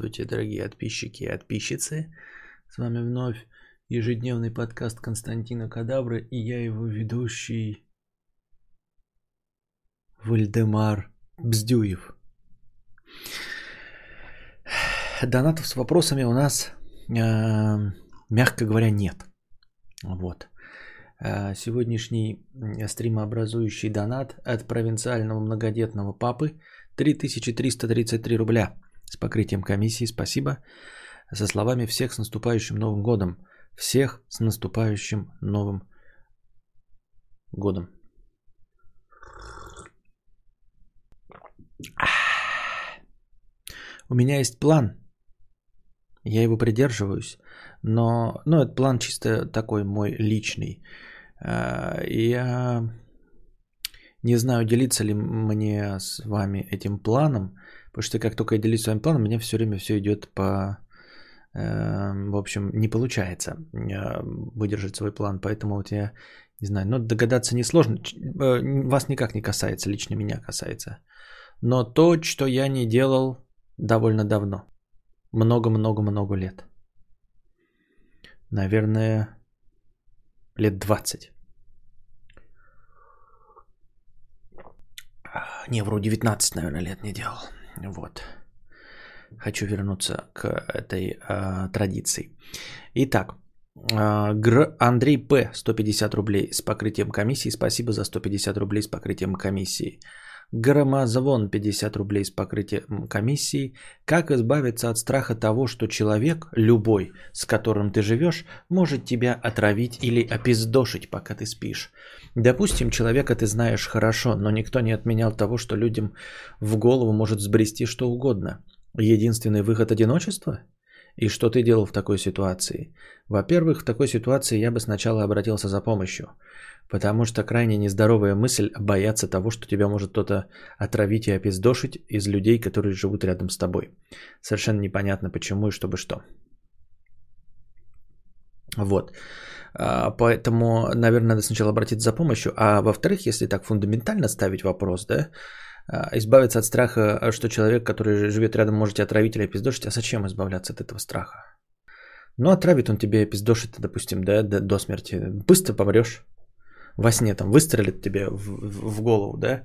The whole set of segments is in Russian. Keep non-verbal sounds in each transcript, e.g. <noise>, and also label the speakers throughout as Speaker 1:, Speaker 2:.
Speaker 1: Здравствуйте, дорогие подписчики и подписчицы. С вами вновь ежедневный подкаст Константина Кадавры и я его ведущий Вальдемар Бздюев. Донатов с вопросами у нас, э, мягко говоря, нет. Вот. Э, сегодняшний стримообразующий донат от провинциального многодетного папы 3333 рубля с покрытием комиссии. Спасибо. Со словами всех с наступающим Новым годом. Всех с наступающим Новым годом. У меня есть план. Я его придерживаюсь. Но ну, этот план чисто такой мой личный. А, я не знаю, делиться ли мне с вами этим планом, потому что как только я делюсь с вами планом, у меня все время все идет по... Э, в общем, не получается э, выдержать свой план, поэтому вот я не знаю, но догадаться несложно. Э, вас никак не касается, лично меня касается. Но то, что я не делал довольно давно. Много-много-много лет. Наверное, лет 20. Не, вроде 19, наверное, лет не делал. Вот. Хочу вернуться к этой э, традиции. Итак, э, Гр Андрей П. 150 рублей с покрытием комиссии. Спасибо за 150 рублей с покрытием комиссии. Громозвон 50 рублей с покрытием комиссии. Как избавиться от страха того, что человек, любой, с которым ты живешь, может тебя отравить или опиздошить, пока ты спишь. Допустим, человека ты знаешь хорошо, но никто не отменял того, что людям в голову может сбрести что угодно. Единственный выход одиночества? И что ты делал в такой ситуации? Во-первых, в такой ситуации я бы сначала обратился за помощью – Потому что крайне нездоровая мысль бояться того, что тебя может кто-то отравить и опиздошить из людей, которые живут рядом с тобой. Совершенно непонятно почему и чтобы что. Вот. А, поэтому, наверное, надо сначала обратиться за помощью. А во-вторых, если так фундаментально ставить вопрос, да, избавиться от страха, что человек, который живет рядом, может тебя отравить или опиздошить, а зачем избавляться от этого страха? Ну, отравит он тебе опиздошит, допустим, да, до, до смерти. Быстро помрешь во сне там выстрелит тебе в, в, в голову, да,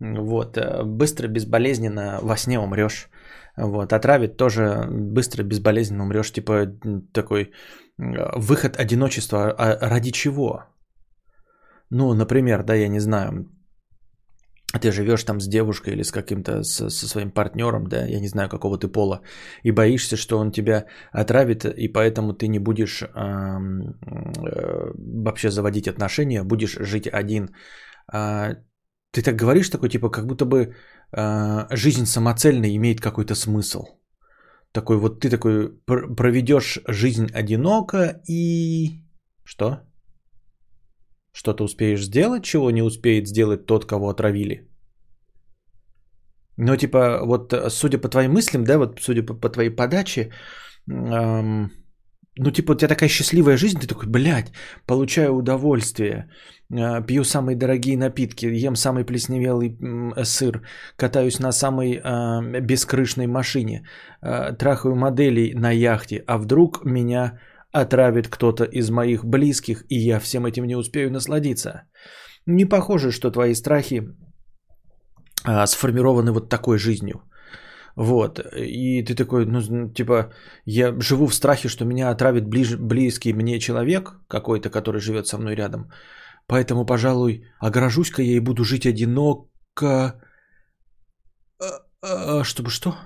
Speaker 1: вот, э, быстро, безболезненно во сне умрешь, вот, отравит тоже быстро, безболезненно умрешь, типа такой выход одиночества, а ради чего? Ну, например, да, я не знаю, ты живешь там с девушкой или с каким-то со, со своим партнером, да, я не знаю, какого ты пола, и боишься, что он тебя отравит, и поэтому ты не будешь э, э, вообще заводить отношения, будешь жить один. А, ты так говоришь такой, типа, как будто бы э, жизнь самоцельная имеет какой-то смысл. Такой вот ты такой проведешь жизнь одиноко и что? Что-то успеешь сделать, чего не успеет сделать тот, кого отравили? Ну, типа, вот э, судя по твоим мыслям, да, вот судя по, по твоей подаче, эм, ну, типа, у тебя такая счастливая жизнь, ты такой, блядь, получаю удовольствие, э, пью самые дорогие напитки, ем самый плесневелый э, сыр, катаюсь на самой э, бескрышной машине, э, трахаю моделей на яхте, а вдруг меня отравит кто-то из моих близких, и я всем этим не успею насладиться. Не похоже, что твои страхи а, сформированы вот такой жизнью. Вот. И ты такой, ну, типа, я живу в страхе, что меня отравит ближ, близкий мне человек какой-то, который живет со мной рядом. Поэтому, пожалуй, огражусь-ка я и буду жить одиноко. А, а, чтобы что?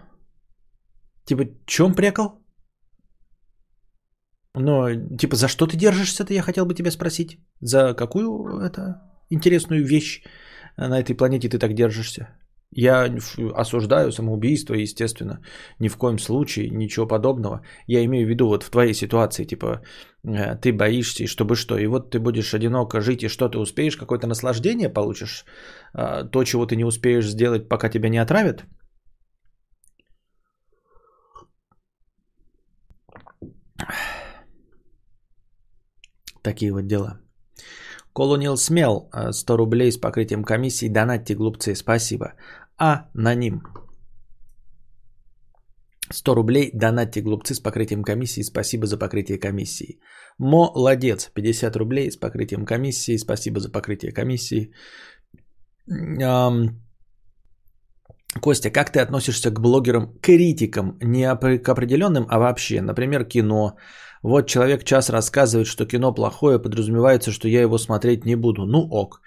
Speaker 1: Типа, чем прекал? Но, типа, за что ты держишься-то, я хотел бы тебя спросить. За какую это интересную вещь на этой планете ты так держишься? Я осуждаю самоубийство, естественно, ни в коем случае, ничего подобного. Я имею в виду вот в твоей ситуации, типа, э, ты боишься, и чтобы что, и вот ты будешь одиноко жить, и что ты успеешь, какое-то наслаждение получишь, а, то, чего ты не успеешь сделать, пока тебя не отравят. Такие вот дела. Колонил Смел, 100 рублей с покрытием комиссии. Донатьте, глупцы, спасибо. Аноним. 100 рублей, донатьте глупцы с покрытием комиссии, спасибо за покрытие комиссии. Молодец, 50 рублей с покрытием комиссии, спасибо за покрытие комиссии. Костя, как ты относишься к блогерам, критикам, не к определенным, а вообще, например, кино? Вот человек час рассказывает, что кино плохое, подразумевается, что я его смотреть не буду. Ну ок.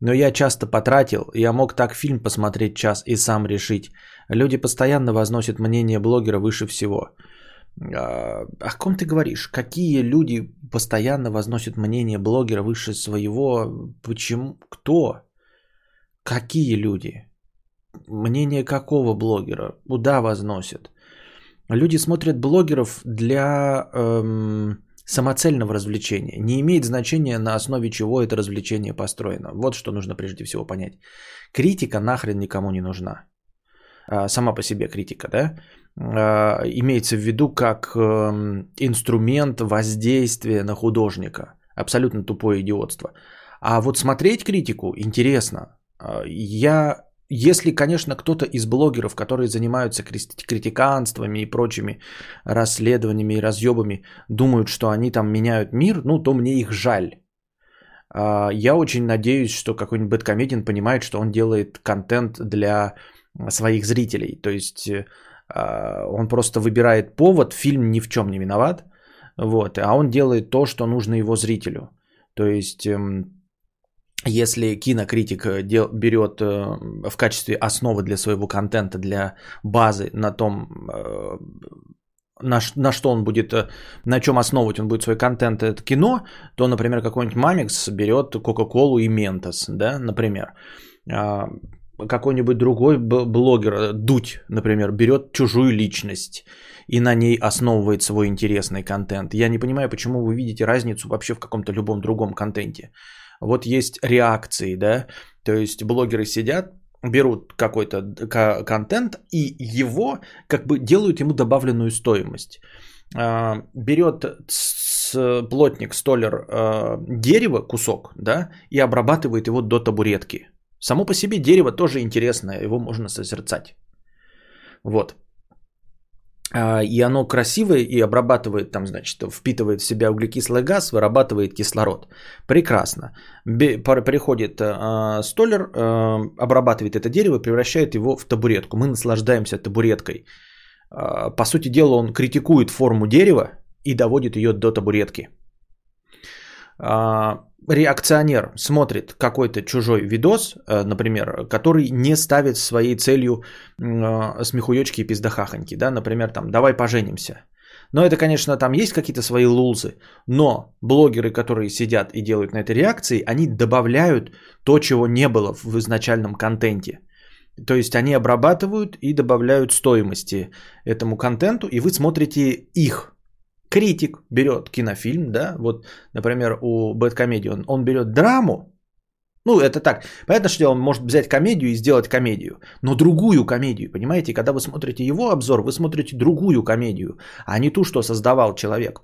Speaker 1: Но я часто потратил, я мог так фильм посмотреть час и сам решить. Люди постоянно возносят мнение блогера выше всего. А, о ком ты говоришь? Какие люди постоянно возносят мнение блогера выше своего? Почему? Кто? Какие люди? Мнение какого блогера? Куда возносят? Люди смотрят блогеров для эм, самоцельного развлечения. Не имеет значения, на основе чего это развлечение построено. Вот что нужно прежде всего понять. Критика нахрен никому не нужна. А, сама по себе критика, да? А, имеется в виду как э, инструмент воздействия на художника. Абсолютно тупое идиотство. А вот смотреть критику интересно. А, я если, конечно, кто-то из блогеров, которые занимаются критиканствами и прочими расследованиями и разъебами, думают, что они там меняют мир, ну, то мне их жаль. А, я очень надеюсь, что какой-нибудь бэткомедиан понимает, что он делает контент для своих зрителей. То есть а, он просто выбирает повод, фильм ни в чем не виноват, вот, а он делает то, что нужно его зрителю. То есть эм, если кинокритик э, дел, берет э, в качестве основы для своего контента, для базы на том, э, на, на что он будет, на чем основывать он будет свой контент, это кино, то, например, какой-нибудь Мамикс берет Кока-Колу и Ментос, да, например. А, какой-нибудь другой блогер, Дудь, например, берет чужую личность и на ней основывает свой интересный контент. Я не понимаю, почему вы видите разницу вообще в каком-то любом другом контенте вот есть реакции, да, то есть блогеры сидят, берут какой-то контент и его как бы делают ему добавленную стоимость. А, берет плотник, столер а, дерево, кусок, да, и обрабатывает его до табуретки. Само по себе дерево тоже интересное, его можно созерцать. Вот. А, и оно красивое и обрабатывает, там, значит, впитывает в себя углекислый газ, вырабатывает кислород. Прекрасно. Приходит э, столер, э, обрабатывает это дерево, превращает его в табуретку. Мы наслаждаемся табуреткой. Э, по сути дела, он критикует форму дерева и доводит ее до табуретки реакционер смотрит какой-то чужой видос, э, например, который не ставит своей целью э, смехуёчки и пиздахахоньки, да, например, там, давай поженимся. Но это, конечно, там есть какие-то свои лулзы, но блогеры, которые сидят и делают на этой реакции, они добавляют то, чего не было в изначальном контенте. То есть они обрабатывают и добавляют стоимости этому контенту, и вы смотрите их критик берет кинофильм, да, вот, например, у Бэткомедии, он, он берет драму, ну, это так. Понятно, что он может взять комедию и сделать комедию, но другую комедию, понимаете? Когда вы смотрите его обзор, вы смотрите другую комедию, а не ту, что создавал человек.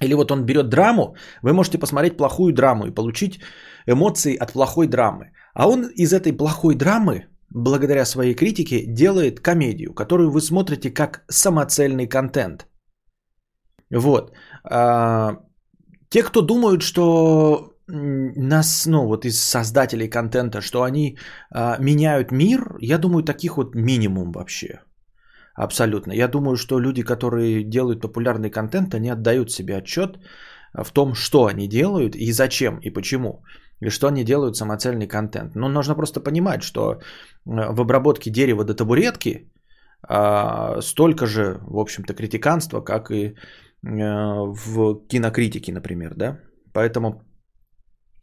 Speaker 1: Или вот он берет драму, вы можете посмотреть плохую драму и получить эмоции от плохой драмы. А он из этой плохой драмы, благодаря своей критике, делает комедию, которую вы смотрите как самоцельный контент – вот. А, те, кто думают, что нас, ну вот из создателей контента, что они а, меняют мир, я думаю, таких вот минимум вообще. Абсолютно. Я думаю, что люди, которые делают популярный контент, они отдают себе отчет в том, что они делают и зачем и почему. И что они делают самоцельный контент. Но нужно просто понимать, что в обработке дерева до табуретки а, столько же, в общем-то, критиканства, как и в кинокритике, например, да. Поэтому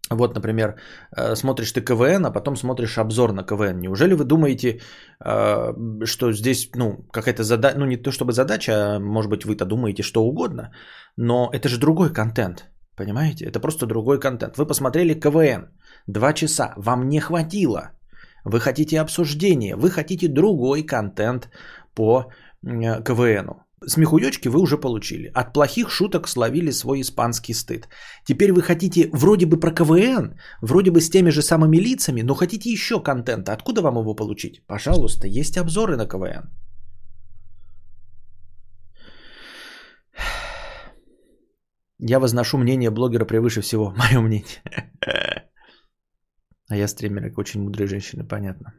Speaker 1: вот, например, э, смотришь ты КВН, а потом смотришь обзор на КВН. Неужели вы думаете, э, что здесь, ну, какая-то задача, ну, не то чтобы задача, а может быть, вы-то думаете что угодно, но это же другой контент, понимаете? Это просто другой контент. Вы посмотрели КВН, два часа, вам не хватило. Вы хотите обсуждение, вы хотите другой контент по КВНу смехуёчки вы уже получили. От плохих шуток словили свой испанский стыд. Теперь вы хотите вроде бы про КВН, вроде бы с теми же самыми лицами, но хотите еще контента. Откуда вам его получить? Пожалуйста, есть обзоры на КВН. Я возношу мнение блогера превыше всего. <laughs> Мое мнение. <laughs> А я стример, как очень мудрые женщины, понятно.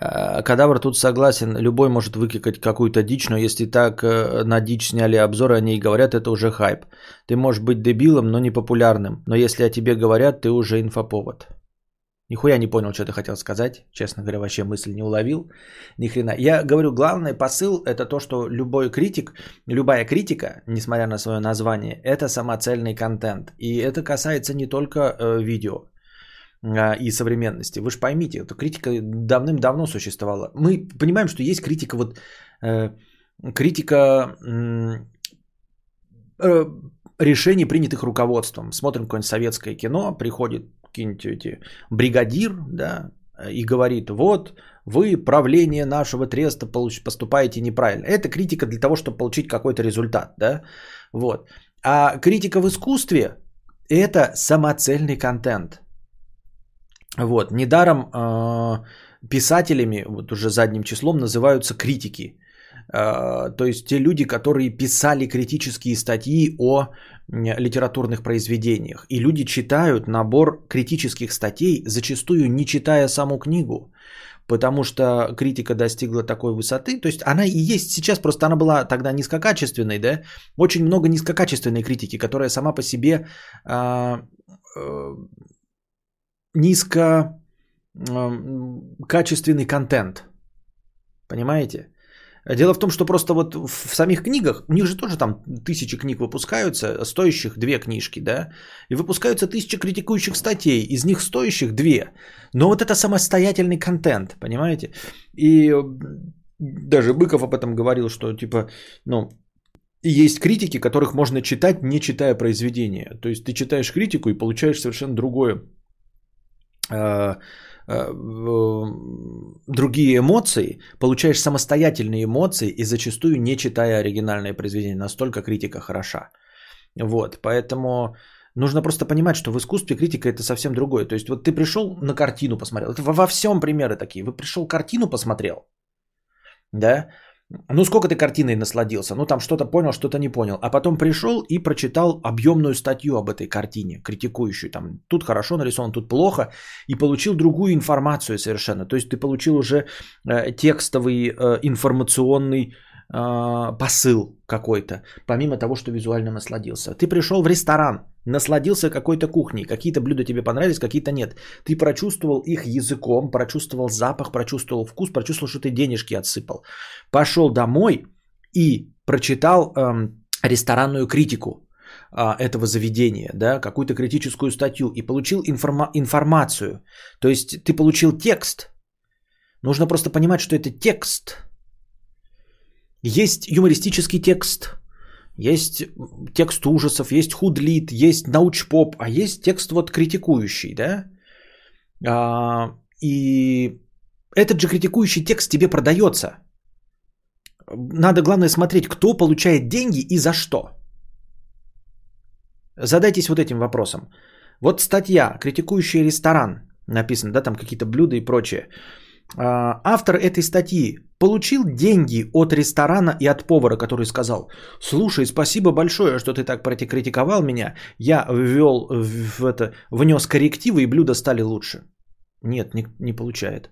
Speaker 1: Э, кадавр тут согласен, любой может выкикать какую-то дичь, но если так э, на дичь сняли обзоры, о ней говорят, это уже хайп. Ты можешь быть дебилом, но не популярным, но если о тебе говорят, ты уже инфоповод. Нихуя не понял, что ты хотел сказать. Честно говоря, вообще мысль не уловил. Ни хрена. Я говорю, главный посыл это то, что любой критик, любая критика, несмотря на свое название, это самоцельный контент. И это касается не только э, видео и современности. Вы же поймите, эта критика давным-давно существовала. Мы понимаем, что есть критика вот э, критика э, решений, принятых руководством. Смотрим какое-нибудь советское кино, приходит какие-нибудь эти бригадир, да, и говорит, вот вы правление нашего треста поступаете неправильно. Это критика для того, чтобы получить какой-то результат, да, вот. А критика в искусстве – это самоцельный контент. Вот, недаром э, писателями, вот уже задним числом, называются критики. Э, то есть те люди, которые писали критические статьи о литературных произведениях. И люди читают набор критических статей, зачастую не читая саму книгу. Потому что критика достигла такой высоты. То есть она и есть сейчас, просто она была тогда низкокачественной, да? Очень много низкокачественной критики, которая сама по себе э, э, низкокачественный контент. Понимаете? Дело в том, что просто вот в самих книгах, у них же тоже там тысячи книг выпускаются, стоящих две книжки, да, и выпускаются тысячи критикующих статей, из них стоящих две. Но вот это самостоятельный контент, понимаете? И даже Быков об этом говорил, что типа, ну, есть критики, которых можно читать, не читая произведения. То есть ты читаешь критику и получаешь совершенно другое другие эмоции, получаешь самостоятельные эмоции и зачастую не читая оригинальное произведение. Настолько критика хороша. Вот, поэтому нужно просто понимать, что в искусстве критика это совсем другое. То есть вот ты пришел на картину посмотрел, это во всем примеры такие. Вы пришел картину посмотрел, да, ну, сколько ты картиной насладился? Ну, там что-то понял, что-то не понял. А потом пришел и прочитал объемную статью об этой картине, критикующую. Там, тут хорошо нарисован, тут плохо. И получил другую информацию совершенно. То есть ты получил уже э, текстовый э, информационный посыл какой-то, помимо того, что визуально насладился. Ты пришел в ресторан, насладился какой-то кухней, какие-то блюда тебе понравились, какие-то нет. Ты прочувствовал их языком, прочувствовал запах, прочувствовал вкус, прочувствовал, что ты денежки отсыпал. Пошел домой и прочитал эм, ресторанную критику э, этого заведения, да, какую-то критическую статью и получил информа- информацию. То есть ты получил текст. Нужно просто понимать, что это текст. Есть юмористический текст, есть текст ужасов, есть худлит, есть научпоп, а есть текст вот критикующий, да? А, и этот же критикующий текст тебе продается. Надо, главное, смотреть, кто получает деньги и за что. Задайтесь вот этим вопросом. Вот статья, критикующая ресторан, написано, да, там какие-то блюда и прочее. А, автор этой статьи получил деньги от ресторана и от повара, который сказал, слушай, спасибо большое, что ты так критиковал меня, я ввел в это, внес коррективы и блюда стали лучше. Нет, не, не получает.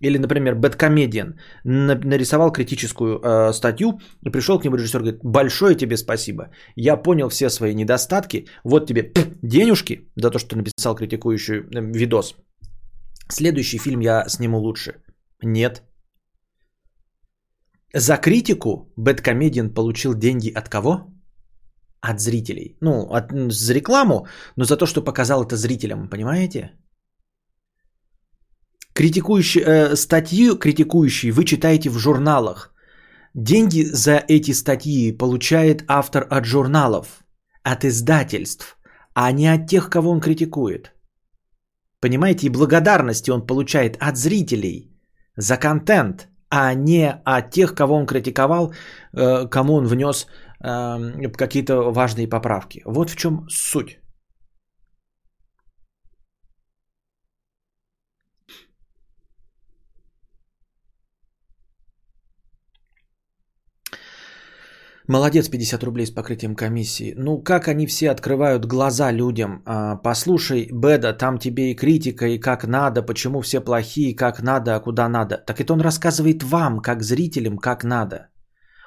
Speaker 1: Или, например, Бэткомедиан нарисовал критическую э, статью и пришел к нему режиссер говорит, большое тебе спасибо, я понял все свои недостатки, вот тебе денежки за то, что ты написал критикующий э, видос. Следующий фильм я сниму лучше. Нет. За критику Бэткомедиан получил деньги от кого? От зрителей. Ну, от, за рекламу, но за то, что показал это зрителям, понимаете? Критикующие, э, статьи критикующие вы читаете в журналах. Деньги за эти статьи получает автор от журналов, от издательств, а не от тех, кого он критикует. Понимаете, и благодарности он получает от зрителей за контент, а не от тех, кого он критиковал, э, кому он внес э, какие-то важные поправки. Вот в чем суть. Молодец, 50 рублей с покрытием комиссии. Ну, как они все открывают глаза людям? А, послушай, Беда, там тебе и критика, и как надо, почему все плохие, как надо, а куда надо. Так это он рассказывает вам, как зрителям, как надо.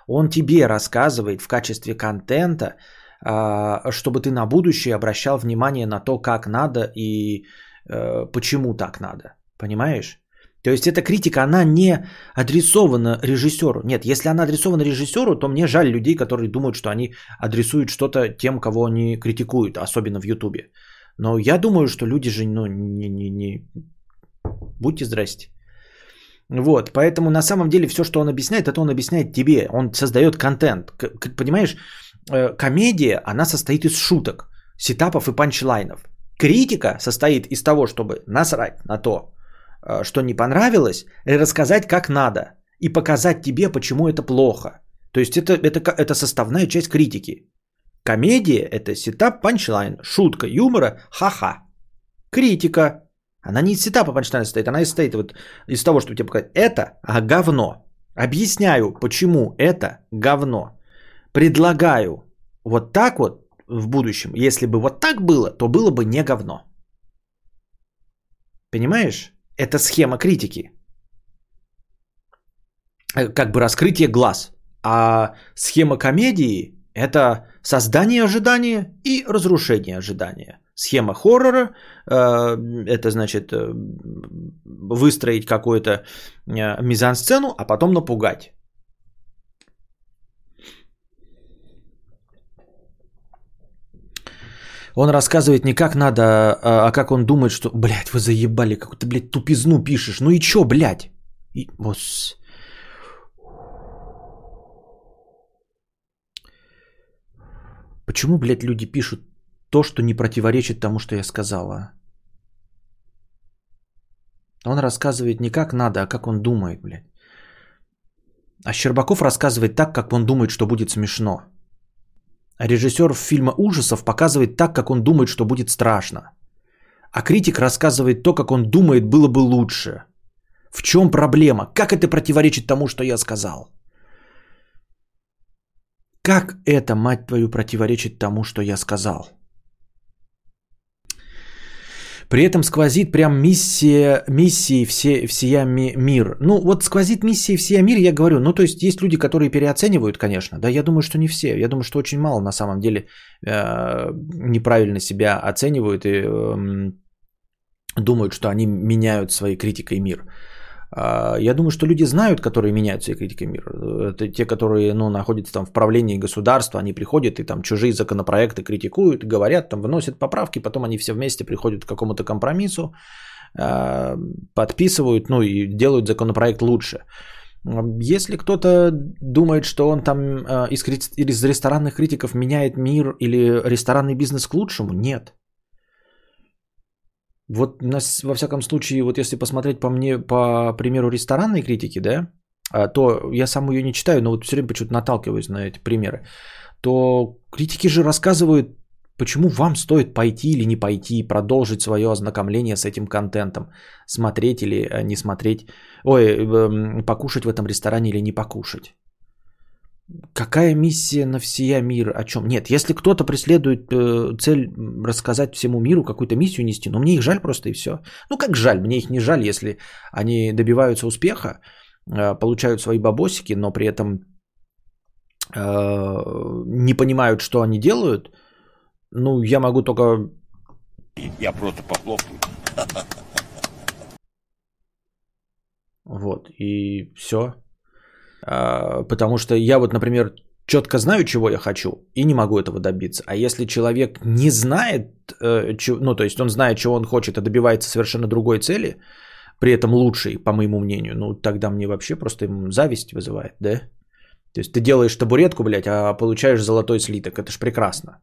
Speaker 1: Он тебе рассказывает в качестве контента, а, чтобы ты на будущее обращал внимание на то, как надо и э, почему так надо. Понимаешь? То есть эта критика, она не адресована режиссеру. Нет, если она адресована режиссеру, то мне жаль людей, которые думают, что они адресуют что-то тем, кого они критикуют, особенно в Ютубе. Но я думаю, что люди же, ну, не, не, не... Будьте здрасте. Вот, поэтому на самом деле все, что он объясняет, это он объясняет тебе. Он создает контент. К- понимаешь, э, комедия, она состоит из шуток, сетапов и панчлайнов. Критика состоит из того, чтобы насрать на то, что не понравилось, рассказать, как надо. И показать тебе, почему это плохо. То есть это, это, это составная часть критики. Комедия – это setup, punchline, шутка, юмора, ха-ха. Критика. Она не из setup а, punchline а состоит, она состоит вот из того, что тебе показать. Это а, говно. Объясняю, почему это говно. Предлагаю вот так вот в будущем. Если бы вот так было, то было бы не говно. Понимаешь? Это схема критики. Э, как бы раскрытие глаз. А схема комедии – это создание ожидания и разрушение ожидания. Схема хоррора э, – это значит э, выстроить какую-то мизансцену, а потом напугать. Он рассказывает не как надо, а, а как он думает, что, блядь, вы заебали, какую-то, блядь, тупизну пишешь. Ну и чё, блядь? И, босс. Почему, блядь, люди пишут то, что не противоречит тому, что я сказала? Он рассказывает не как надо, а как он думает, блядь. А Щербаков рассказывает так, как он думает, что будет смешно. Режиссер фильма ужасов показывает так, как он думает, что будет страшно. А критик рассказывает то, как он думает, было бы лучше. В чем проблема? Как это противоречит тому, что я сказал? Как это, мать твою, противоречит тому, что я сказал? При этом сквозит прям миссия, миссии все, всея ми, мир. Ну вот сквозит миссия всея мир, я говорю. Ну то есть есть люди, которые переоценивают, конечно. Да, я думаю, что не все. Я думаю, что очень мало на самом деле э, неправильно себя оценивают и э, думают, что они меняют своей критикой мир. А, я думаю, что люди знают, которые меняют своей критикой мир. Это те, которые ну, находятся там в правлении государства, они приходят и там чужие законопроекты критикуют, говорят, там вносят поправки, потом они все вместе приходят к какому-то компромиссу, а, подписывают, ну и делают законопроект лучше. Если кто-то думает, что он там а, из ресторанных критиков меняет мир или ресторанный бизнес к лучшему, нет. Вот нас, во всяком случае, вот если посмотреть по мне, по примеру ресторанной критики, да, а, то я сам ее не читаю, но вот все время почему-то наталкиваюсь на эти примеры, то критики же рассказывают, почему вам стоит пойти или не пойти, продолжить свое ознакомление с этим контентом, смотреть или э, не смотреть, ой, эм, покушать в этом ресторане или не покушать. Какая миссия на всея мир? О чем? Нет, если кто-то преследует э, цель рассказать всему миру какую-то миссию нести, ну мне их жаль просто и все. Ну как жаль, мне их не жаль, если они добиваются успеха, э, получают свои бабосики, но при этом э, не понимают, что они делают. Ну я могу только...
Speaker 2: Я просто похлопаю.
Speaker 1: Вот, и все. А, потому что я вот, например, четко знаю, чего я хочу, и не могу этого добиться. А если человек не знает, э, ну, то есть он знает, чего он хочет, а добивается совершенно другой цели, при этом лучшей, по моему мнению, ну, тогда мне вообще просто зависть вызывает, да? То есть ты делаешь табуретку, блядь, а получаешь золотой слиток. Это ж прекрасно.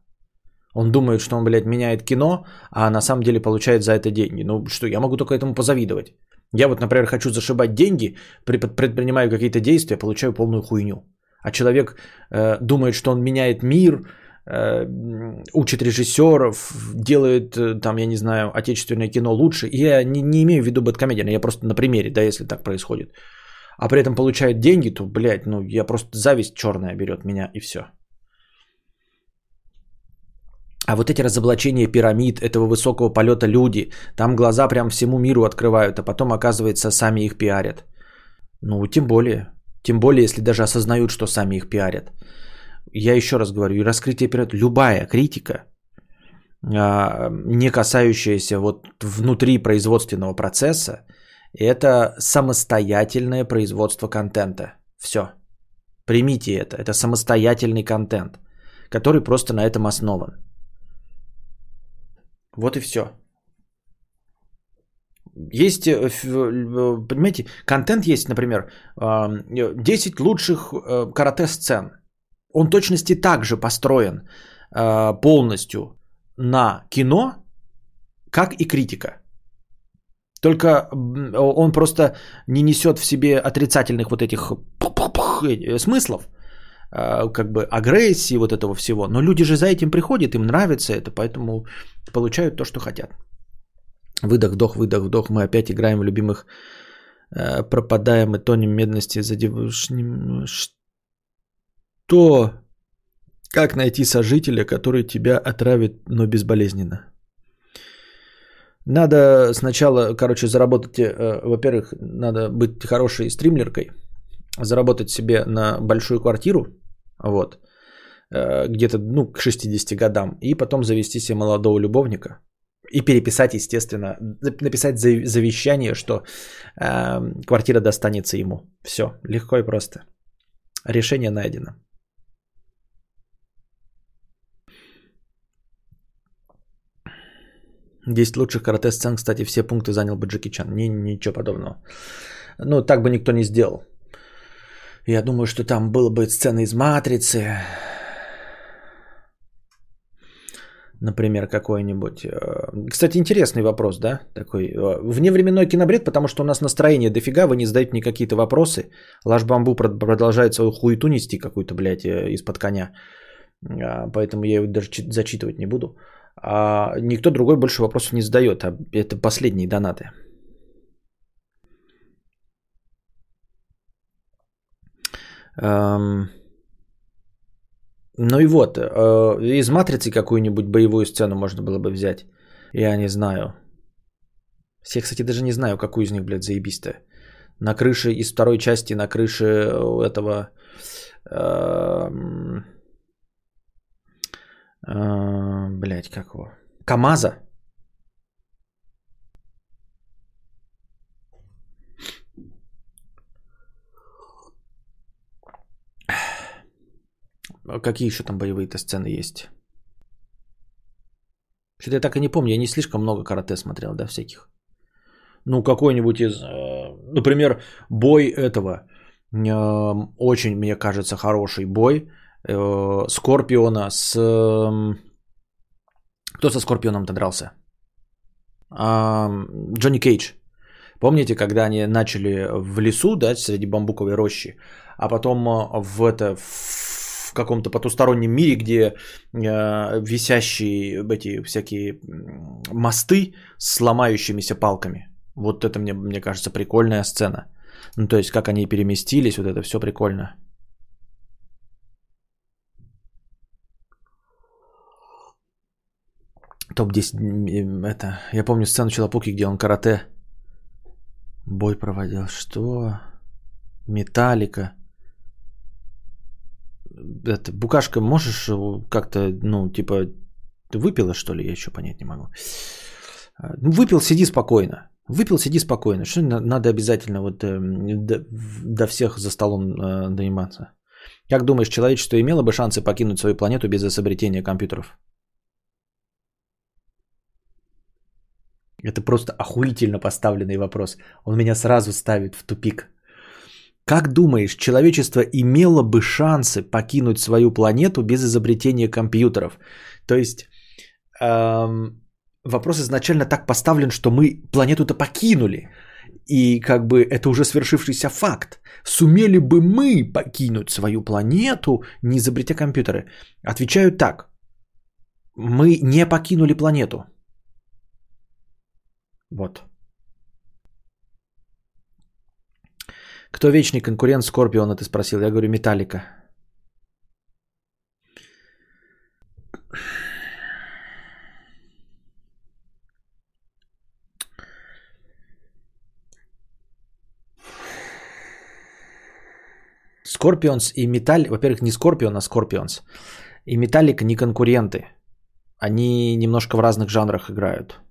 Speaker 1: Он думает, что он, блядь, меняет кино, а на самом деле получает за это деньги. Ну что, я могу только этому позавидовать. Я вот, например, хочу зашибать деньги, предпринимаю какие-то действия, получаю полную хуйню. А человек э, думает, что он меняет мир, э, учит режиссеров, делает, э, там, я не знаю, отечественное кино лучше. И я не, не имею в виду бэткомедиан, я просто на примере, да, если так происходит. а при этом получает деньги, то, блядь, ну я просто зависть черная берет меня и все. А вот эти разоблачения пирамид, этого высокого полета люди, там глаза прям всему миру открывают, а потом, оказывается, сами их пиарят. Ну, тем более. Тем более, если даже осознают, что сами их пиарят. Я еще раз говорю, раскрытие пирамид, любая критика, а, не касающаяся вот внутри производственного процесса, это самостоятельное производство контента. Все. Примите это. Это самостоятельный контент, который просто на этом основан. Вот и все. Есть, э, э, понимаете, контент есть, например, 10 лучших э, карате-сцен. Он точности также построен полностью на кино, как и критика. Только он просто не несет в себе отрицательных вот этих смыслов, как бы агрессии вот этого всего. Но люди же за этим приходят, им нравится это, поэтому получают то, что хотят. Выдох, вдох, выдох, вдох. Мы опять играем в любимых э, пропадаем и тонем медности за девушним. Что? Как найти сожителя, который тебя отравит, но безболезненно? Надо сначала, короче, заработать, э, во-первых, надо быть хорошей стримлеркой, заработать себе на большую квартиру, вот, э, где-то, ну, к 60 годам, и потом завести себе молодого любовника, и переписать, естественно, написать завещание, что э, квартира достанется ему. Все, легко и просто. Решение найдено. Десять лучших карате сцен, кстати, все пункты занял бы Джеки Чан. Ни, ничего подобного. Ну, так бы никто не сделал. Я думаю, что там было бы сцены из «Матрицы», например, какой-нибудь. Э, кстати, интересный вопрос, да, такой. Э, вневременной кинобред, потому что у нас настроение дофига, вы не задаете мне какие-то вопросы. Лаш Бамбу продолжает свою хуету нести какую-то, блядь, э, из-под коня. Поэтому я его даже зачитывать не буду. А никто другой больше вопросов не задает. А это последние донаты. Ну и вот, э, из «Матрицы» какую-нибудь боевую сцену можно было бы взять. Я не знаю. Все, кстати, даже не знаю, какую из них, блядь, заебистая. На крыше, из второй части на крыше этого... Э, э, блядь, как его? КамАЗа. Какие еще там боевые-то сцены есть? Что-то я так и не помню. Я не слишком много карате смотрел, да, всяких. Ну, какой-нибудь из... Э, например, бой этого. Э, очень, мне кажется, хороший бой. Э, Скорпиона с... Кто со Скорпионом-то дрался? Джонни Кейдж. Помните, когда они начали в лесу, да, среди бамбуковой рощи, а потом в это каком-то потустороннем мире, где э, висящие эти всякие мосты с ломающимися палками. Вот это мне, мне кажется, прикольная сцена. Ну, то есть, как они переместились, вот это все прикольно. Топ-10, это, я помню сцену Челопуки, где он карате бой проводил. Что? Металлика это, букашка, можешь как-то, ну, типа, ты выпила, что ли? Я еще понять не могу. А, ну, выпил, сиди спокойно. Выпил, сиди спокойно. Что надо обязательно вот э, до, до всех за столом э, дониматься? Как думаешь, человечество имело бы шансы покинуть свою планету без изобретения компьютеров? Это просто охуительно поставленный вопрос. Он меня сразу ставит в тупик. Как думаешь, человечество имело бы шансы покинуть свою планету без изобретения компьютеров? То есть эм, вопрос изначально так поставлен, что мы планету-то покинули. И как бы это уже свершившийся факт. Сумели бы мы покинуть свою планету, не изобретя компьютеры? Отвечаю так. Мы не покинули планету. Вот. Кто вечный конкурент Скорпиона, ты спросил. Я говорю, Металлика. Скорпионс и Металл, во-первых, не Scorpion, а Скорпионс. И Металлик не конкуренты. Они немножко в разных жанрах играют.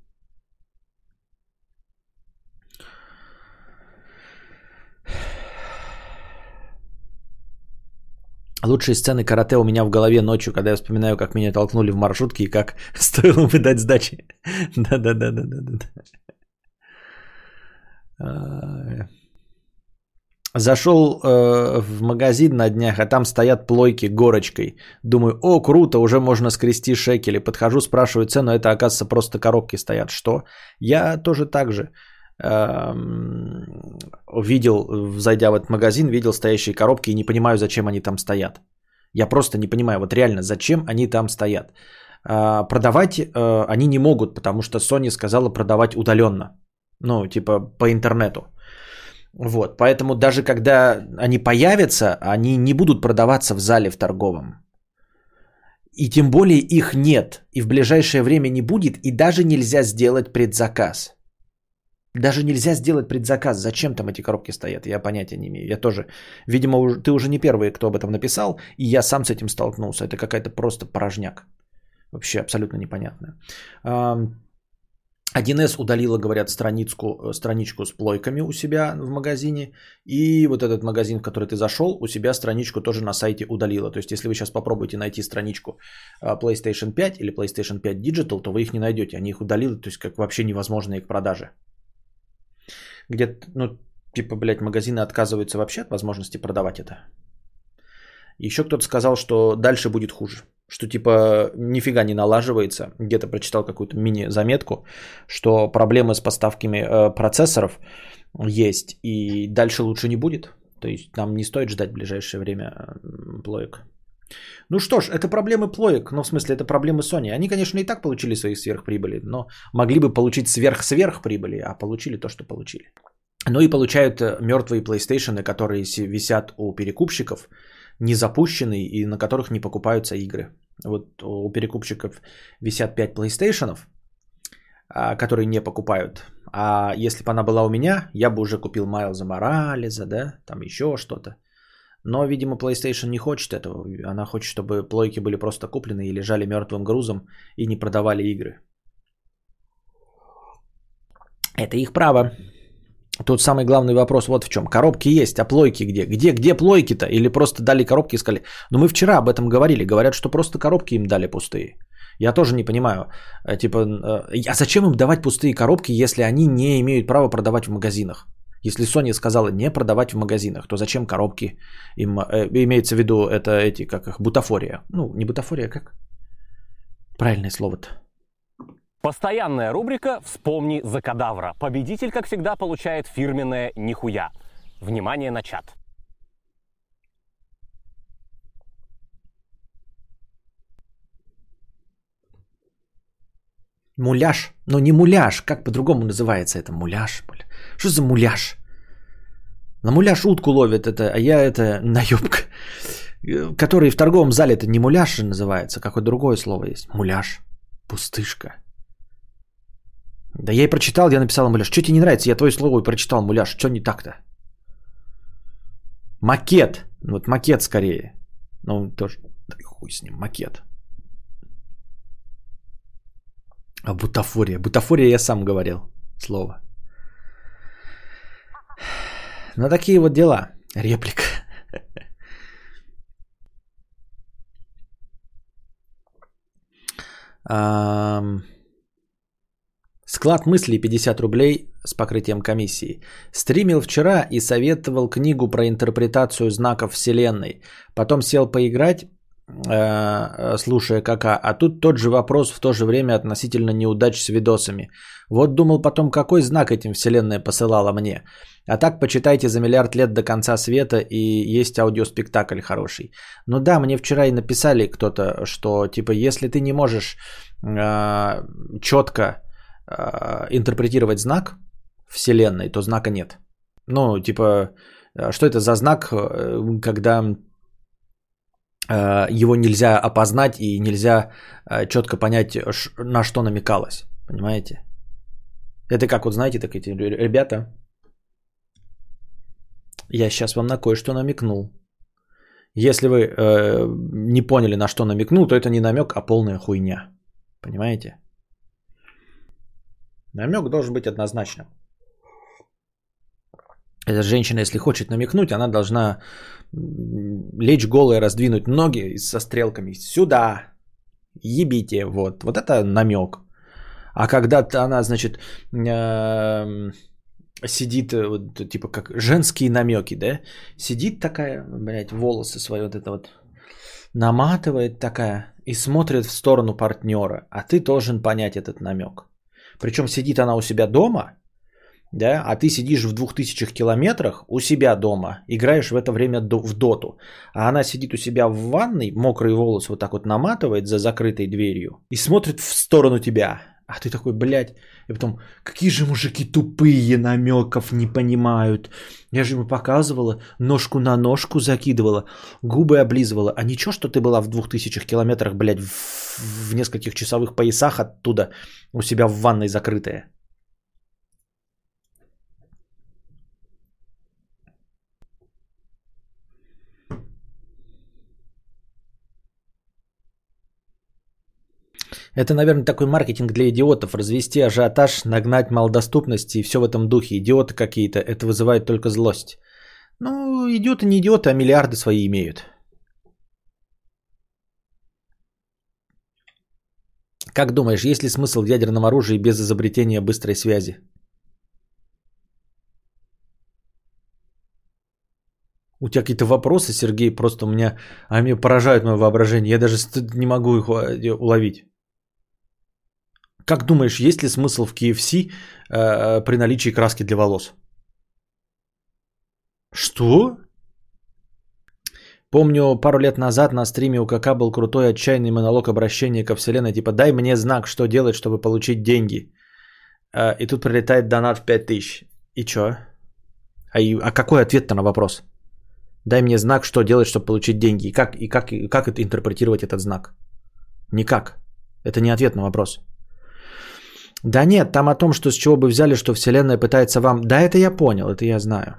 Speaker 1: Лучшие сцены карате у меня в голове ночью, когда я вспоминаю, как меня толкнули в маршрутке и как <laughs> стоило выдать сдачи. Да-да-да-да-да-да. Зашел э, в магазин на днях, а там стоят плойки горочкой. Думаю, о, круто, уже можно скрести шекели. Подхожу, спрашиваю цену, это оказывается просто коробки стоят. Что? Я тоже так же видел, зайдя в этот магазин, видел стоящие коробки и не понимаю, зачем они там стоят. Я просто не понимаю, вот реально, зачем они там стоят. Э, продавать э, они не могут, потому что Sony сказала продавать удаленно. Ну, типа по интернету. Вот, поэтому даже когда они появятся, они не будут продаваться в зале в торговом. И тем более их нет, и в ближайшее время не будет, и даже нельзя сделать предзаказ. Даже нельзя сделать предзаказ. Зачем там эти коробки стоят? Я понятия не имею. Я тоже, видимо, ты уже не первый, кто об этом написал, и я сам с этим столкнулся. Это какая-то просто порожняк. Вообще абсолютно непонятно. 1С удалила, говорят, страничку, э, страничку с плойками у себя в магазине. И вот этот магазин, в который ты зашел, у себя страничку тоже на сайте удалила. То есть, если вы сейчас попробуете найти страничку э, PlayStation 5 или PlayStation 5 Digital, то вы их не найдете. Они их удалили, то есть, как вообще невозможные к продаже. Где, ну, типа, блядь, магазины отказываются вообще от возможности продавать это. Еще кто-то сказал, что дальше будет хуже что типа нифига не налаживается. Где-то прочитал какую-то мини-заметку, что проблемы с поставками э, процессоров есть, и дальше лучше не будет. То есть нам не стоит ждать в ближайшее время плоек. Ну что ж, это проблемы плоек, ну в смысле это проблемы Sony. Они, конечно, и так получили свои сверхприбыли, но могли бы получить сверх-сверхприбыли, а получили то, что получили. Ну и получают э, мертвые PlayStation, которые висят у перекупщиков, не запущенные и на которых не покупаются игры. Вот у перекупщиков висят 5 PlayStation, а, которые не покупают. А если бы она была у меня, я бы уже купил Майлза Морализа, да, там еще что-то. Но, видимо, PlayStation не хочет этого. Она хочет, чтобы плойки были просто куплены и лежали мертвым грузом и не продавали игры. Это их право. Тут самый главный вопрос вот в чем. Коробки есть, а плойки где? Где, где плойки-то? Или просто дали коробки и сказали. Но мы вчера об этом говорили. Говорят, что просто коробки им дали пустые. Я тоже не понимаю. Э, типа, а зачем им давать пустые коробки, если они не имеют права продавать в магазинах? Если Sony сказала не продавать в магазинах, то зачем коробки им, э, имеется в виду это эти, как их, бутафория. Ну, не бутафория, как? Правильное слово-то.
Speaker 3: Постоянная рубрика «Вспомни за кадавра». Победитель, как всегда, получает фирменное «Нихуя». Внимание на чат.
Speaker 1: Муляж. Но не муляж. Как по-другому называется это? Муляж. Что за муляж? На муляж утку ловит это, а я это наебка. Который в торговом зале это не муляж называется. Какое другое слово есть? Муляж. Пустышка. Да я и прочитал, я написал муляж. Что тебе не нравится? Я твое слово и прочитал, муляж. Что не так-то? Макет. Вот макет скорее. Ну, тоже. Да хуй с ним, макет. А бутафория. Бутафория я сам говорил слово. Ну, такие вот дела. Реплика. Склад мыслей 50 рублей с покрытием комиссии. Стримил вчера и советовал книгу про интерпретацию знаков Вселенной. Потом сел поиграть, э, слушая КК, а тут тот же вопрос в то же время относительно неудач с видосами. Вот думал потом, какой знак этим Вселенная посылала мне. А так почитайте за миллиард лет до конца света и есть аудиоспектакль хороший. Ну да, мне вчера и написали кто-то, что типа если ты не можешь э, четко э, интерпретировать знак Вселенной, то знака нет. Ну, типа, что это за знак, э, когда э, его нельзя опознать и нельзя четко понять, на что намекалось. Понимаете? Это как вот, знаете, так эти ребята, я сейчас вам на кое-что намекнул. Если вы э, не поняли, на что намекнул, то это не намек, а полная хуйня. Понимаете? Намек должен быть однозначным. Эта женщина, если хочет намекнуть, она должна лечь голая, раздвинуть ноги со стрелками. Сюда. Ебите. Вот. Вот это намек. А когда она, значит, э, сидит, э, вот, типа как женские намеки, да? Сидит такая, блядь, волосы свои вот это вот наматывает такая и смотрит в сторону партнера, а ты должен понять этот намек. Причем сидит она у себя дома, да, а ты сидишь в двух тысячах километрах у себя дома, играешь в это время в доту, а она сидит у себя в ванной, мокрые волосы вот так вот наматывает за закрытой дверью и смотрит в сторону тебя, а ты такой, блядь, и потом, какие же мужики тупые, намеков не понимают. Я же ему показывала, ножку на ножку закидывала, губы облизывала. А ничего, что ты была в двух тысячах километрах, блядь, в, в нескольких часовых поясах оттуда у себя в ванной закрытая. Это, наверное, такой маркетинг для идиотов. Развести ажиотаж, нагнать малодоступности и все в этом духе. Идиоты какие-то. Это вызывает только злость. Ну, идиоты не идиоты, а миллиарды свои имеют. Как думаешь, есть ли смысл в ядерном оружии без изобретения быстрой связи? У тебя какие-то вопросы, Сергей, просто у меня, а меня поражают мое воображение. Я даже не могу их э, уловить. Как думаешь, есть ли смысл в KFC э, при наличии краски для волос? Что? Помню, пару лет назад на стриме у КК был крутой отчаянный монолог обращения ко вселенной, типа «дай мне знак, что делать, чтобы получить деньги». Э, и тут прилетает донат в 5000. И чё? А, и, а какой ответ-то на вопрос? Дай мне знак, что делать, чтобы получить деньги. И как, и как, и как это интерпретировать этот знак? Никак. Это не ответ на вопрос. Да нет, там о том, что с чего бы взяли, что Вселенная пытается вам... Да, это я понял, это я знаю.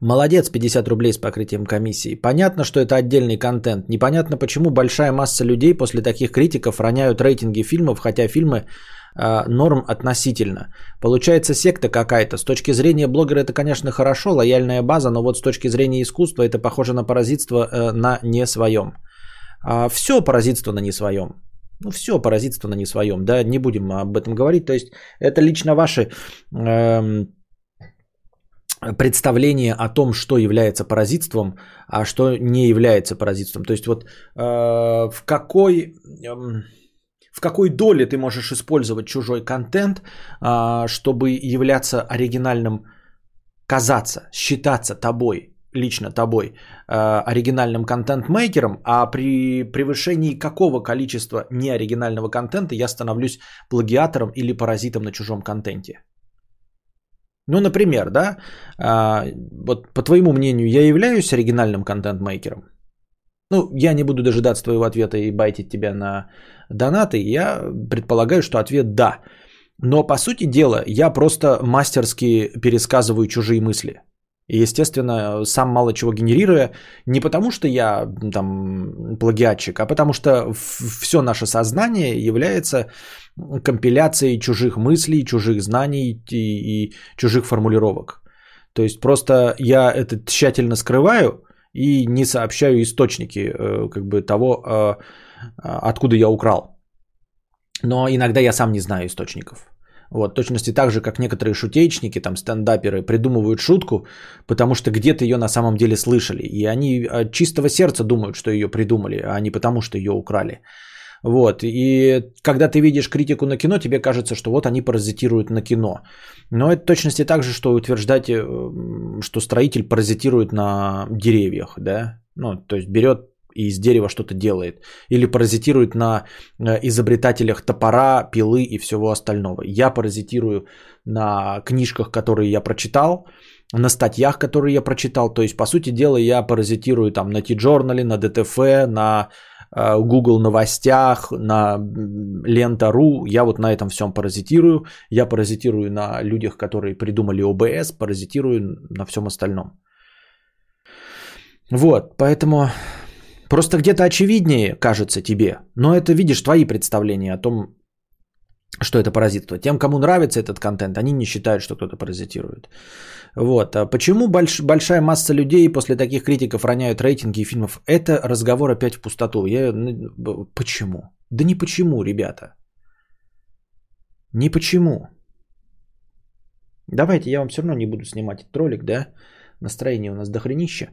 Speaker 1: Молодец, 50 рублей с покрытием комиссии. Понятно, что это отдельный контент. Непонятно, почему большая масса людей после таких критиков роняют рейтинги фильмов, хотя фильмы э, норм относительно. Получается секта какая-то. С точки зрения блогера это, конечно, хорошо, лояльная база, но вот с точки зрения искусства это похоже на паразитство э, на не своем. А, все паразитство на не своем. Ну, все паразитство на не своем, да, не будем об этом говорить. То есть это лично ваши эм, представление о том, что является паразитством, а что не является паразитством. То есть вот э, в какой... Э, в какой доле ты можешь использовать чужой контент, э, чтобы являться оригинальным, казаться, считаться тобой, лично тобой, э, оригинальным контент-мейкером, а при превышении какого количества неоригинального контента я становлюсь плагиатором или паразитом на чужом контенте. Ну, например, да, э, вот по твоему мнению, я являюсь оригинальным контент-мейкером? Ну, я не буду дожидаться твоего ответа и байтить тебя на донаты. Я предполагаю, что ответ да. Но по сути дела, я просто мастерски пересказываю чужие мысли. И, естественно, сам мало чего генерируя, не потому что я там плагиатчик, а потому что все наше сознание является компиляцией чужих мыслей, чужих знаний и, и чужих формулировок. То есть просто я это тщательно скрываю и не сообщаю источники э, как бы того, э, откуда я украл. Но иногда я сам не знаю источников. Вот, точности так же, как некоторые шутеечники, там, стендаперы придумывают шутку, потому что где-то ее на самом деле слышали. И они от чистого сердца думают, что ее придумали, а не потому, что ее украли. Вот, и когда ты видишь критику на кино, тебе кажется, что вот они паразитируют на кино. Но это точности так же, что утверждать, э, что строитель паразитирует на деревьях, да? Ну, то есть берет и из дерева что-то делает. Или паразитирует на э, изобретателях топора, пилы и всего остального. Я паразитирую на книжках, которые я прочитал, на статьях, которые я прочитал. То есть, по сути дела, я паразитирую там на T-Journal, на DTF, на э, Google новостях, на лента.ру. Я вот на этом всем паразитирую. Я паразитирую на людях, которые придумали ОБС, паразитирую на всем остальном. Вот, поэтому просто где-то очевиднее кажется тебе, но это, видишь, твои представления о том, что это паразитство. Тем, кому нравится этот контент, они не считают, что кто-то паразитирует. Вот. А почему больш, большая масса людей после таких критиков роняют рейтинги фильмов? Это разговор опять в пустоту. Я, ну, почему? Да не почему, ребята. Не почему. Давайте, я вам все равно не буду снимать этот ролик, да? Настроение у нас дохренища.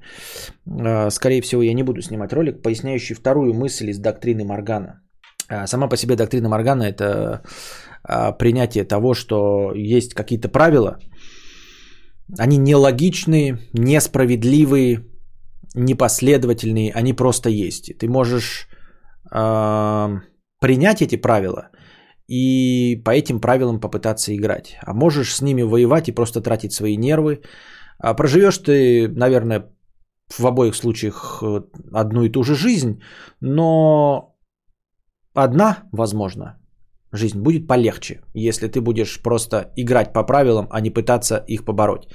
Speaker 1: А, скорее всего, я не буду снимать ролик, поясняющий вторую мысль из доктрины Моргана. А, сама по себе доктрина Моргана – это а, принятие того, что есть какие-то правила, они нелогичные, несправедливые, непоследовательные, они просто есть. Ты можешь э, принять эти правила и по этим правилам попытаться играть. А можешь с ними воевать и просто тратить свои нервы, а проживешь ты, наверное, в обоих случаях э, одну и ту же жизнь, но одна, возможно, жизнь будет полегче, если ты будешь просто играть по правилам, а не пытаться их побороть.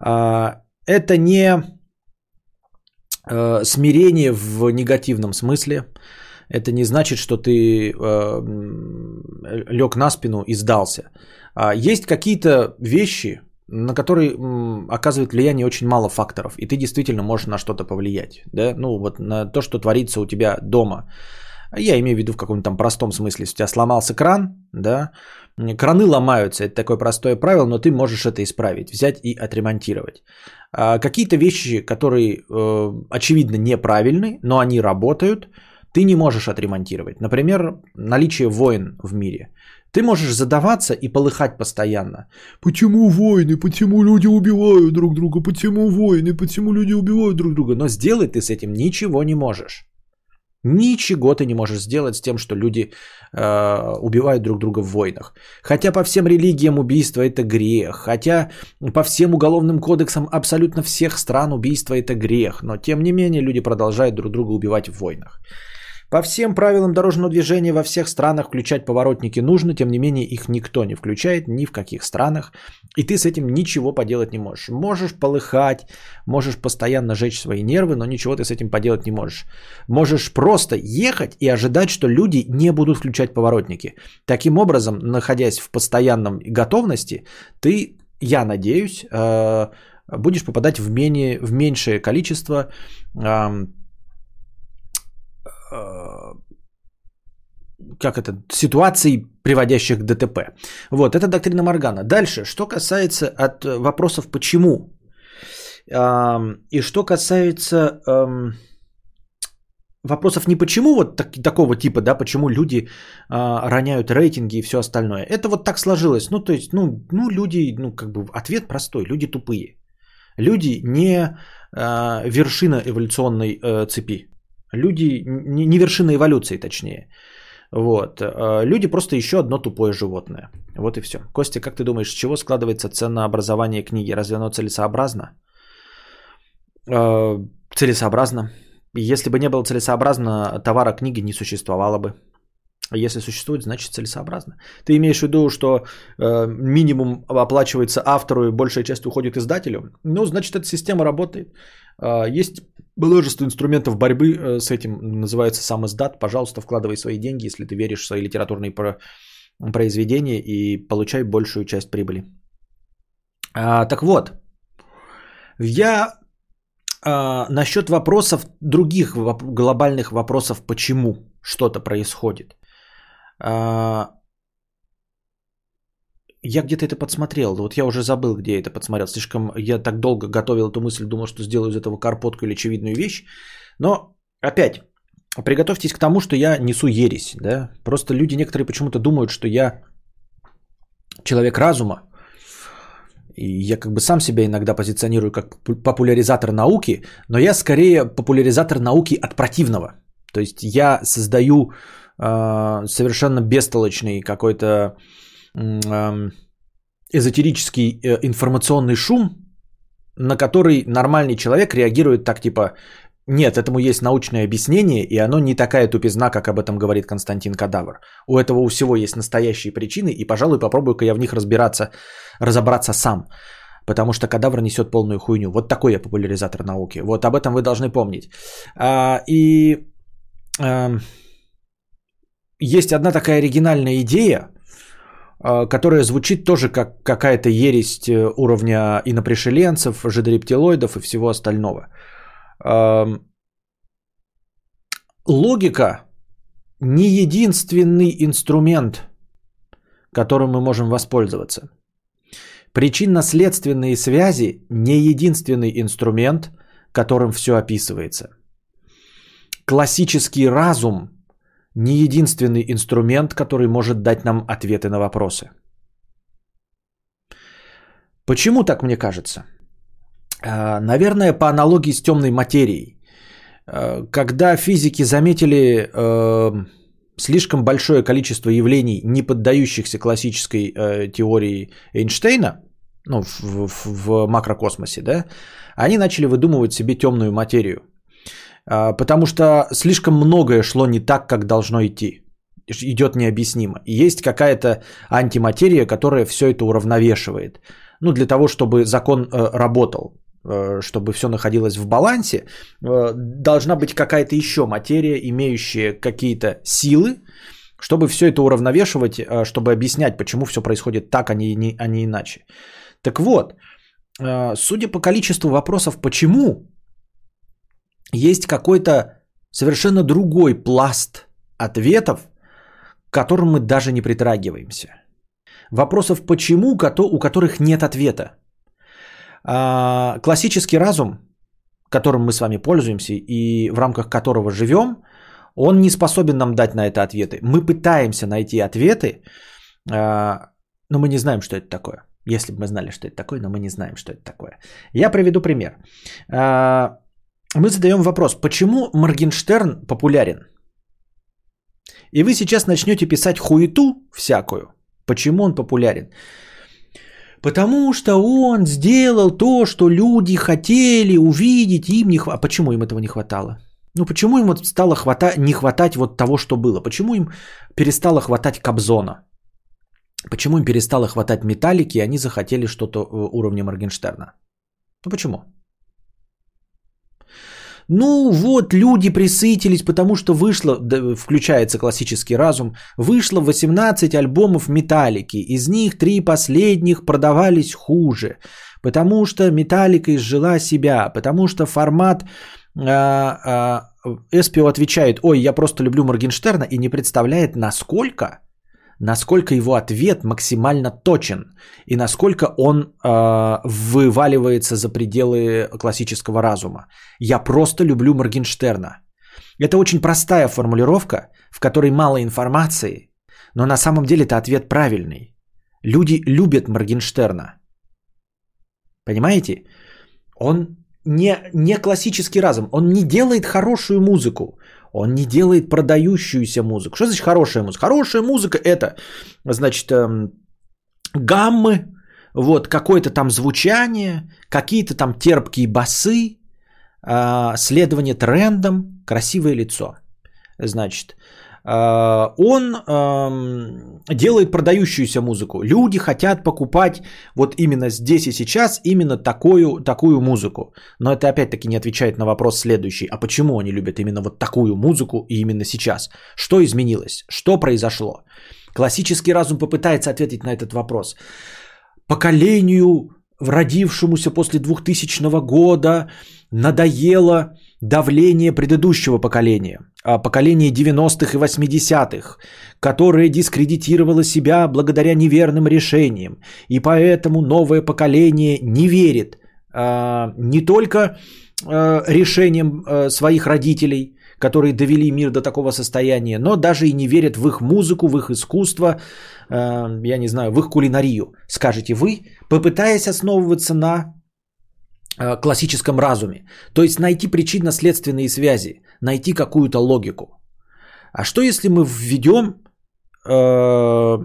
Speaker 1: А, это не э, смирение в негативном смысле. Это не значит, что ты э, лег на спину и сдался. А, есть какие-то вещи, на который оказывает влияние очень мало факторов, и ты действительно можешь на что-то повлиять, да, ну вот на то, что творится у тебя дома. Я имею в виду в каком-то там простом смысле, если у тебя сломался кран, да, краны ломаются, это такое простое правило, но ты можешь это исправить, взять и отремонтировать. А какие-то вещи, которые э, очевидно неправильны, но они работают, ты не можешь отремонтировать. Например, наличие войн в мире. Ты можешь задаваться и полыхать постоянно. Почему войны? Почему люди убивают друг друга? Почему войны? Почему люди убивают друг друга? Но сделать ты с этим ничего не можешь. Ничего ты не можешь сделать с тем, что люди э, убивают друг друга в войнах. Хотя по всем религиям убийство это грех. Хотя по всем уголовным кодексам абсолютно всех стран убийство это грех. Но тем не менее люди продолжают друг друга убивать в войнах. По всем правилам дорожного движения во всех странах включать поворотники нужно, тем не менее их никто не включает ни в каких странах, и ты с этим ничего поделать не можешь. Можешь полыхать, можешь постоянно жечь свои нервы, но ничего ты с этим поделать не можешь. Можешь просто ехать и ожидать, что люди не будут включать поворотники. Таким образом, находясь в постоянном готовности, ты, я надеюсь, э, будешь попадать в, менее, в меньшее количество как это, ситуаций, приводящих к ДТП. Вот, это доктрина Моргана. Дальше, что касается от вопросов «почему?» и что касается вопросов не почему вот так, такого типа, да, почему люди а, роняют рейтинги и все остальное. Это вот так сложилось. Ну, то есть, ну, ну, люди, ну, как бы ответ простой, люди тупые. Люди не а, вершина эволюционной а, цепи. Люди, не вершина эволюции точнее. Вот. Э, люди просто еще одно тупое животное. Вот и все. Костя, как ты думаешь, с чего складывается ценообразование книги? Разве оно целесообразно? Э, целесообразно. Если бы не было целесообразно, товара книги не существовало бы. Если существует, значит целесообразно. Ты имеешь в виду, что э, минимум оплачивается автору и большая часть уходит издателю? Ну, значит, эта система работает. Э, есть множество инструментов борьбы э, с этим. Называется сам издат. Пожалуйста, вкладывай свои деньги, если ты веришь в свои литературные про- произведения и получай большую часть прибыли. А, так вот, я а, насчет вопросов, других глобальных вопросов, почему что-то происходит. А, я где-то это подсмотрел. Вот я уже забыл, где я это подсмотрел. Слишком я так долго готовил эту мысль, думал, что сделаю из этого карпотку или очевидную вещь. Но опять, приготовьтесь к тому, что я несу ересь. Да? Просто люди некоторые почему-то думают, что я человек разума. И я как бы сам себя иногда позиционирую как популяризатор науки, но я скорее популяризатор науки от противного. То есть я создаю э, совершенно бестолочный какой-то эзотерический э, информационный шум, на который нормальный человек реагирует так типа, нет, этому есть научное объяснение, и оно не такая тупизна, как об этом говорит Константин Кадавр. У этого у всего есть настоящие причины, и, пожалуй, попробую-ка я в них разбираться, разобраться сам. Потому что кадавр несет полную хуйню. Вот такой я популяризатор науки. Вот об этом вы должны помнить. А, и а, есть одна такая оригинальная идея, которая звучит тоже как какая-то ересь э, уровня инопришеленцев, жидорептилоидов и всего остального – логика не единственный инструмент, которым мы можем воспользоваться. Причинно-следственные связи не единственный инструмент, которым все описывается. Классический разум не единственный инструмент, который может дать нам ответы на вопросы. Почему так мне кажется? А, наверное, по аналогии с темной материей. А, когда физики заметили э, слишком большое количество явлений, не поддающихся классической теории Эйнштейна, ну, в, в, в макрокосмосе, да, они начали выдумывать себе темную материю. А, потому что слишком многое шло не так, как должно идти. Идет необъяснимо. И есть какая-то антиматерия, которая все это уравновешивает. Ну, для того, чтобы закон э, работал. Э, чтобы все находилось в балансе, э, должна быть какая-то еще материя, имеющая какие-то силы, чтобы все это уравновешивать, чтобы объяснять, почему все происходит так, а не, а не иначе. Так вот, судя по количеству вопросов, почему, есть какой-то совершенно другой пласт ответов, к которым мы даже не притрагиваемся. Вопросов почему, у которых нет ответа. А, классический разум, которым мы с вами пользуемся и в рамках которого живем, он не способен нам дать на это ответы. Мы пытаемся найти ответы, а, но мы не знаем, что это такое. Если бы мы знали, что это такое, но мы не знаем, что это такое. Я приведу пример. Мы задаем вопрос, почему Моргенштерн популярен? И вы сейчас начнете писать хуету всякую. Почему он популярен? Потому что он сделал то, что люди хотели увидеть, им не хватало. А почему им этого не хватало? Ну почему им вот стало хвата... не хватать вот того, что было? Почему им перестало хватать Кобзона? Почему им перестало хватать металлики, и они захотели что-то э, уровня Моргенштерна? Ну почему? Ну вот, люди присытились, потому что вышло, да, включается классический разум, вышло 18 альбомов Металлики, из них три последних продавались хуже, потому что Металлика изжила себя, потому что формат а, а, Эспио отвечает, ой, я просто люблю Моргенштерна и не представляет, насколько насколько его ответ максимально точен и насколько он э, вываливается за пределы классического разума. Я просто люблю Моргенштерна. Это очень простая формулировка, в которой мало информации, но на самом деле это ответ правильный. Люди любят Моргенштерна. Понимаете? Он не, не классический разум, он не делает хорошую музыку. Он не делает продающуюся музыку. Что значит хорошая музыка? Хорошая музыка это, значит, эм, гаммы, вот какое-то там звучание, какие-то там терпкие басы, э, следование трендам, красивое лицо. Значит, он э, делает продающуюся музыку. Люди хотят покупать вот именно здесь и сейчас именно такую, такую музыку. Но это опять-таки не отвечает на вопрос следующий. А почему они любят именно вот такую музыку и именно сейчас? Что изменилось? Что произошло? Классический разум попытается ответить на этот вопрос. Поколению, родившемуся после 2000 года, надоело давление предыдущего поколения, а, поколения 90-х и 80-х, которое дискредитировало себя благодаря неверным решениям. И поэтому новое поколение не верит а, не только а, решениям своих родителей, которые довели мир до такого состояния, но даже и не верят в их музыку, в их искусство, я не знаю, в их кулинарию, скажете вы, попытаясь основываться на классическом разуме. То есть найти причинно-следственные связи, найти какую-то логику. А что если мы введем, э,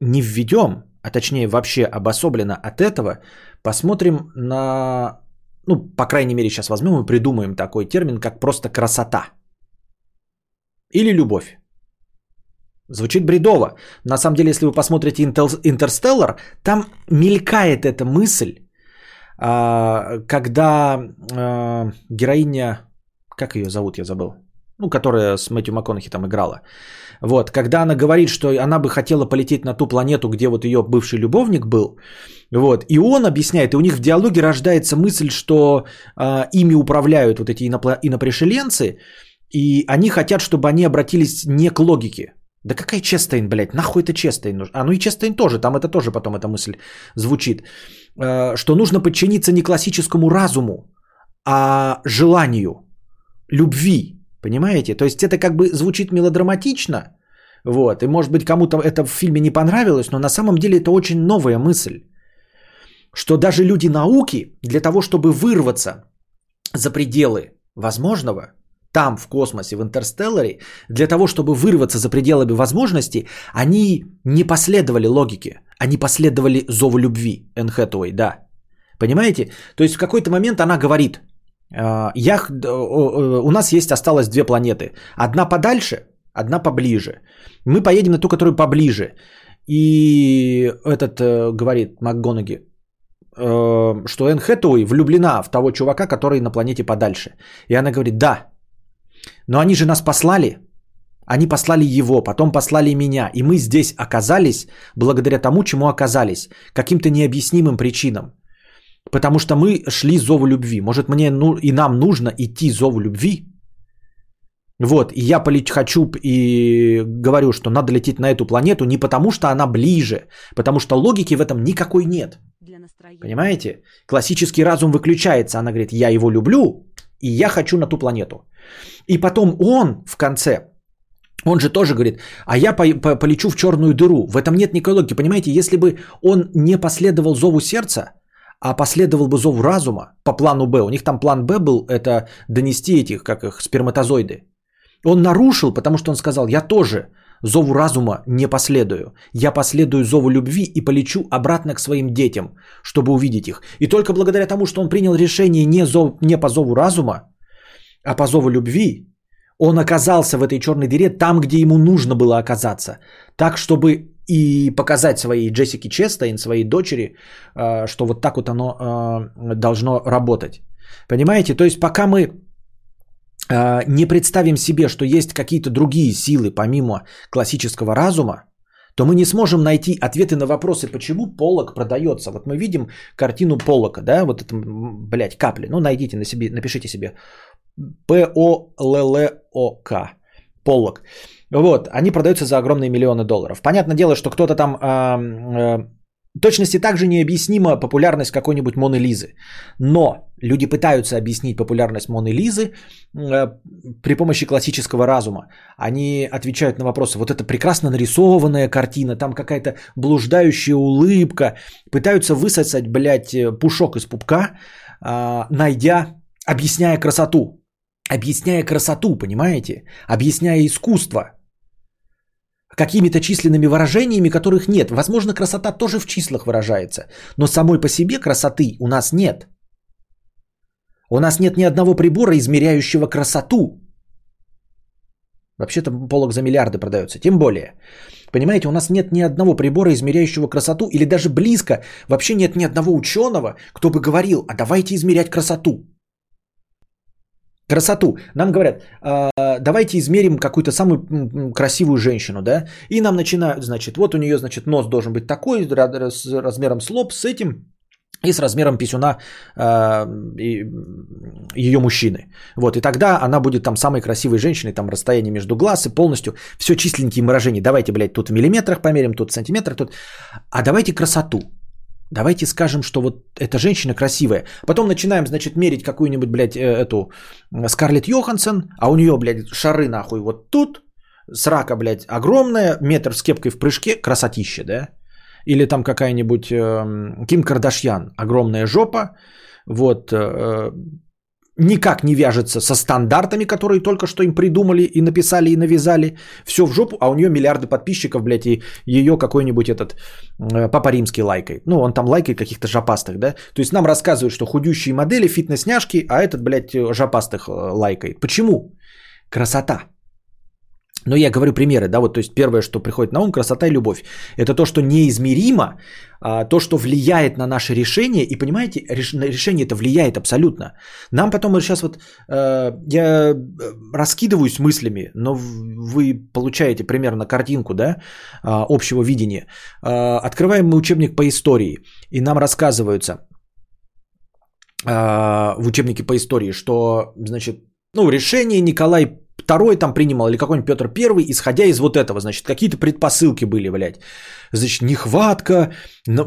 Speaker 1: не введем, а точнее вообще обособленно от этого, посмотрим на, ну, по крайней мере, сейчас возьмем и придумаем такой термин, как просто красота. Или любовь. Звучит бредово. На самом деле, если вы посмотрите «Интерстеллар», там мелькает эта мысль, когда а, героиня, как ее зовут, я забыл, ну, которая с Мэтью МакКонахи там играла. Вот, когда она говорит, что она бы хотела полететь на ту планету, где вот ее бывший любовник был, вот, и он объясняет, и у них в диалоге рождается мысль, что э, ими управляют вот эти инопло- инопришеленцы, и они хотят, чтобы они обратились не к логике. Да какая Честейн, блядь, нахуй это Честейн? А ну и Честейн тоже, там это тоже потом эта мысль звучит. Э, что нужно подчиниться не классическому разуму, а желанию, любви, Понимаете? То есть это как бы звучит мелодраматично, вот, и может быть кому-то это в фильме не понравилось, но на самом деле это очень новая мысль, что даже люди науки для того, чтобы вырваться за пределы возможного, там, в космосе, в интерстелларе, для того, чтобы вырваться за пределами возможностей, они не последовали логике, они последовали зову любви, Энн Хэтэуэй, да. Понимаете? То есть в какой-то момент она говорит – а, я, у нас есть осталось две планеты. Одна подальше, одна поближе. Мы поедем на ту, которую поближе. И этот э, говорит МакГонаги, э, что Энн Хэтэуэй влюблена в того чувака, который на планете подальше. И она говорит, да, но они же нас послали. Они послали его, потом послали меня. И мы здесь оказались благодаря тому, чему оказались. Каким-то необъяснимым причинам. Потому что мы шли зову любви. Может, мне ну, и нам нужно идти зову любви? Вот, и я полеть хочу и говорю, что надо лететь на эту планету не потому, что она ближе, потому что логики в этом никакой нет. Понимаете? Классический разум выключается. Она говорит, я его люблю, и я хочу на ту планету. И потом он в конце, он же тоже говорит, а я по- по- полечу в черную дыру. В этом нет никакой логики. Понимаете, если бы он не последовал зову сердца, а последовал бы зов разума по плану Б. У них там план Б был, это донести этих, как их, сперматозоиды. Он нарушил, потому что он сказал, я тоже зову разума не последую. Я последую зову любви и полечу обратно к своим детям, чтобы увидеть их. И только благодаря тому, что он принял решение не, зов, не по зову разума, а по зову любви, он оказался в этой черной дыре там, где ему нужно было оказаться. Так, чтобы и показать своей Джессике Честейн, своей дочери, э, что вот так вот оно э, должно работать. Понимаете? То есть пока мы э, не представим себе, что есть какие-то другие силы помимо классического разума, то мы не сможем найти ответы на вопросы, почему полок продается. Вот мы видим картину полока, да, вот это, блядь, капли. Ну, найдите на себе, напишите себе. П-О-Л-Л-О-К. Полок. Вот, они продаются за огромные миллионы долларов. Понятное дело, что кто-то там... Э, э, точности также необъяснима популярность какой-нибудь Моны Лизы. Но люди пытаются объяснить популярность Моны Лизы э, при помощи классического разума. Они отвечают на вопросы. Вот это прекрасно нарисованная картина, там какая-то блуждающая улыбка. Пытаются высосать, блядь, пушок из пупка, э, найдя, объясняя красоту. Объясняя красоту, понимаете? Объясняя искусство – какими-то численными выражениями, которых нет. Возможно, красота тоже в числах выражается, но самой по себе красоты у нас нет. У нас нет ни одного прибора, измеряющего красоту. Вообще-то полок за миллиарды продается, тем более. Понимаете, у нас нет ни одного прибора, измеряющего красоту, или даже близко, вообще нет ни одного ученого, кто бы говорил, а давайте измерять красоту. Красоту. Нам говорят, «А, давайте измерим какую-то самую красивую женщину, да, и нам начинают, значит, вот у нее, значит, нос должен быть такой, с размером с лоб, с этим, и с размером писюна э, ее мужчины. Вот, и тогда она будет там самой красивой женщиной, там расстояние между глаз и полностью все численькие выражения. Давайте, блядь, тут в миллиметрах померим, тут в сантиметрах, тут... А давайте красоту. Давайте скажем, что вот эта женщина красивая. Потом начинаем, значит, мерить какую-нибудь, блядь, э, эту Скарлетт Йоханссон, а у нее, блядь, шары нахуй вот тут, срака, блядь, огромная, метр с кепкой в прыжке, красотища, да? Или там какая-нибудь э, Ким Кардашьян, огромная жопа, вот, э, никак не вяжется со стандартами, которые только что им придумали и написали и навязали. Все в жопу, а у нее миллиарды подписчиков, блядь, и ее какой-нибудь этот э, Папа Римский лайкает. Ну, он там лайкает каких-то жопастых, да? То есть нам рассказывают, что худющие модели, фитнес-няшки, а этот, блядь, жопастых э, лайкает. Почему? Красота. Но я говорю примеры, да, вот, то есть первое, что приходит на ум, красота и любовь. Это то, что неизмеримо, а, то, что влияет на наше решение, и понимаете, реш, решение это влияет абсолютно. Нам потом, сейчас вот, э, я э, раскидываюсь мыслями, но вы получаете примерно картинку, да, э, общего видения. Э, открываем мы учебник по истории, и нам рассказываются в учебнике по истории, что, значит, ну, решение Николай второй там принимал, или какой-нибудь Петр Первый, исходя из вот этого, значит, какие-то предпосылки были, блядь. Значит, нехватка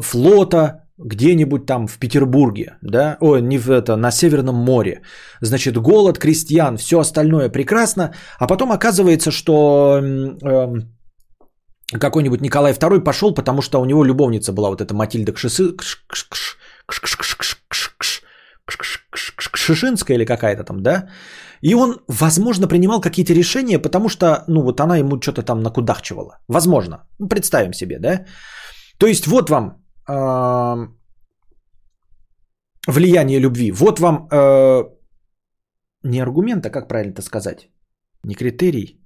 Speaker 1: флота где-нибудь там в Петербурге, да, ой, не в это, на Северном море. Значит, голод крестьян, все остальное прекрасно, а потом оказывается, что э, какой-нибудь Николай II пошел, потому что у него любовница была вот эта Матильда Кшисы, Кшишинская или какая-то там, да, и он, возможно, принимал какие-то решения, потому что, ну, вот она ему что-то там накудахчивала. Возможно. Ну, представим себе, да? То есть вот вам э, влияние любви. Вот вам э, не аргумент, а как правильно это сказать? Не критерий.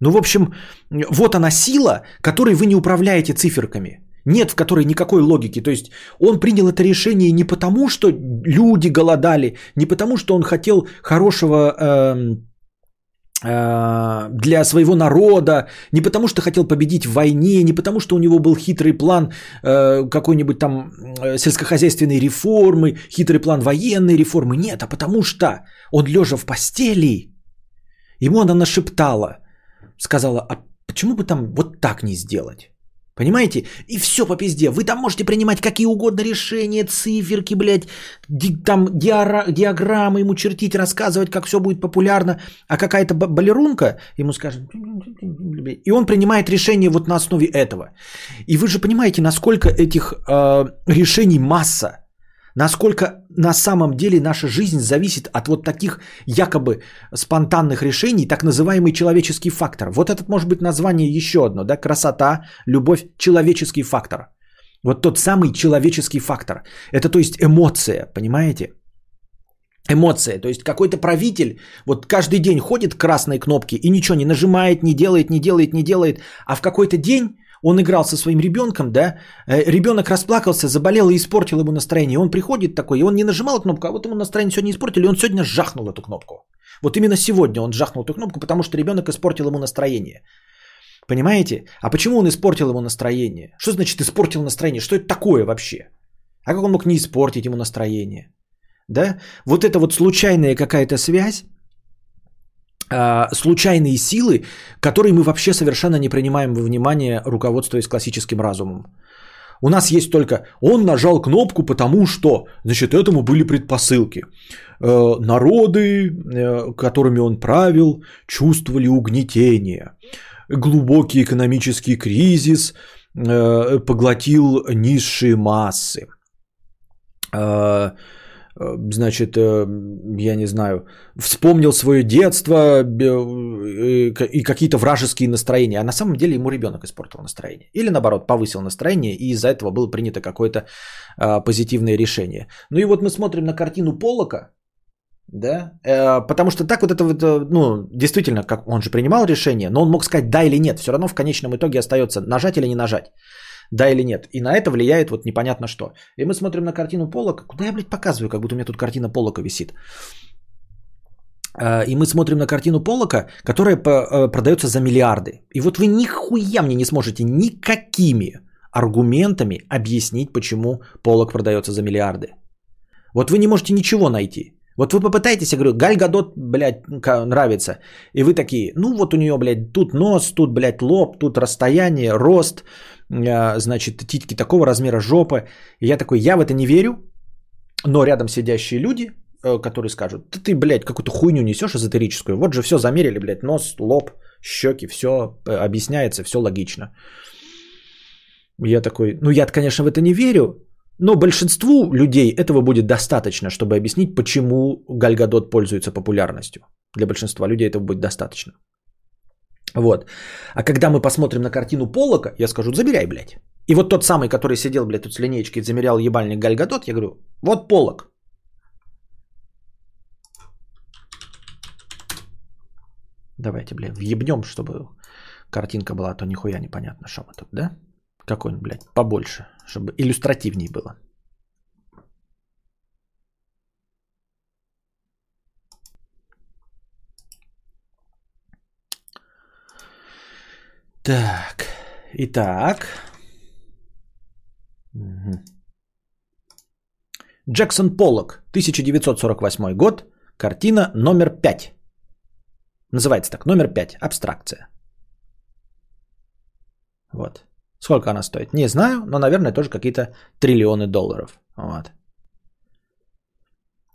Speaker 1: Ну, в общем, вот она сила, которой вы не управляете циферками нет в которой никакой логики. То есть он принял это решение не потому, что люди голодали, не потому, что он хотел хорошего э, э, для своего народа, не потому, что хотел победить в войне, не потому, что у него был хитрый план э, какой-нибудь там э, сельскохозяйственной реформы, хитрый план военной реформы. Нет, а потому что он лежа в постели, ему она нашептала, сказала, а почему бы там вот так не сделать? Понимаете? И все по пизде. Вы там можете принимать какие угодно решения, циферки, блядь, ди- там диара- диаграммы ему чертить, рассказывать, как все будет популярно, а какая-то балерунка ему скажет... И он принимает решение вот на основе этого. И вы же понимаете, насколько этих э, решений масса насколько на самом деле наша жизнь зависит от вот таких якобы спонтанных решений, так называемый человеческий фактор. Вот этот может быть название еще одно, да, красота, любовь, человеческий фактор. Вот тот самый человеческий фактор. Это то есть эмоция, понимаете? Эмоция, то есть какой-то правитель вот каждый день ходит красной кнопке и ничего не нажимает, не делает, не делает, не делает, а в какой-то день он играл со своим ребенком, да, э, ребенок расплакался, заболел и испортил ему настроение. Он приходит такой, и он не нажимал кнопку, а вот ему настроение сегодня испортили, и он сегодня жахнул эту кнопку. Вот именно сегодня он жахнул эту кнопку, потому что ребенок испортил ему настроение. Понимаете? А почему он испортил ему настроение? Что значит испортил настроение? Что это такое вообще? А как он мог не испортить ему настроение? Да? Вот это вот случайная какая-то связь, случайные силы, которые мы вообще совершенно не принимаем во внимание, руководствуясь классическим разумом. У нас есть только он нажал кнопку, потому что, значит, этому были предпосылки. Э, народы, э, которыми он правил, чувствовали угнетение. Глубокий экономический кризис э, поглотил низшие массы Э, значит, э, я не знаю, вспомнил свое детство э, и какие-то вражеские настроения, а на самом деле ему ребенок испортил настроение. Или наоборот, повысил настроение, и из-за этого было принято какое-то позитивное решение. Ну и вот мы смотрим на картину Полока, да, потому что так вот это вот, ну, действительно, как он же принимал решение, но он мог сказать да или нет, все равно в конечном итоге остается нажать или не нажать. Да или нет. И на это влияет вот непонятно что. И мы смотрим на картину Полока. Куда я, блядь, показываю, как будто у меня тут картина Полока висит. А, и мы смотрим на картину Полока, которая э, продается за миллиарды. И вот вы нихуя мне не сможете никакими аргументами объяснить, почему Полок продается за миллиарды. Вот вы не можете ничего найти. Вот вы попытаетесь, я говорю, Галь Гадот, блядь, нравится. И вы такие, ну вот у нее, блядь, тут нос, тут, блядь, лоб, тут расстояние, рост, значит, титьки такого размера, жопа. И я такой, я в это не верю, но рядом сидящие люди, э, которые скажут, да ты, блядь, какую-то хуйню несешь эзотерическую. Вот же все замерили, блядь, нос, лоб, щеки, все э, объясняется, все логично. Я такой, ну я, конечно, в это не верю, но большинству людей этого будет достаточно, чтобы объяснить, почему Гальгадот пользуется популярностью. Для большинства людей этого будет достаточно. Вот. А когда мы посмотрим на картину Полока, я скажу, забирай, блядь. И вот тот самый, который сидел, блядь, тут с линейкой, замерял ебальник Гальгадот, я говорю, вот Полок. Давайте, блядь, въебнем, чтобы картинка была, а то нихуя непонятно, что мы тут, да? Какой-нибудь, блядь, побольше, чтобы иллюстративнее было. Так, итак. Джексон Поллок, 1948 год, картина номер 5. Называется так, номер 5, абстракция. Вот. Сколько она стоит? Не знаю, но, наверное, тоже какие-то триллионы долларов. Вот.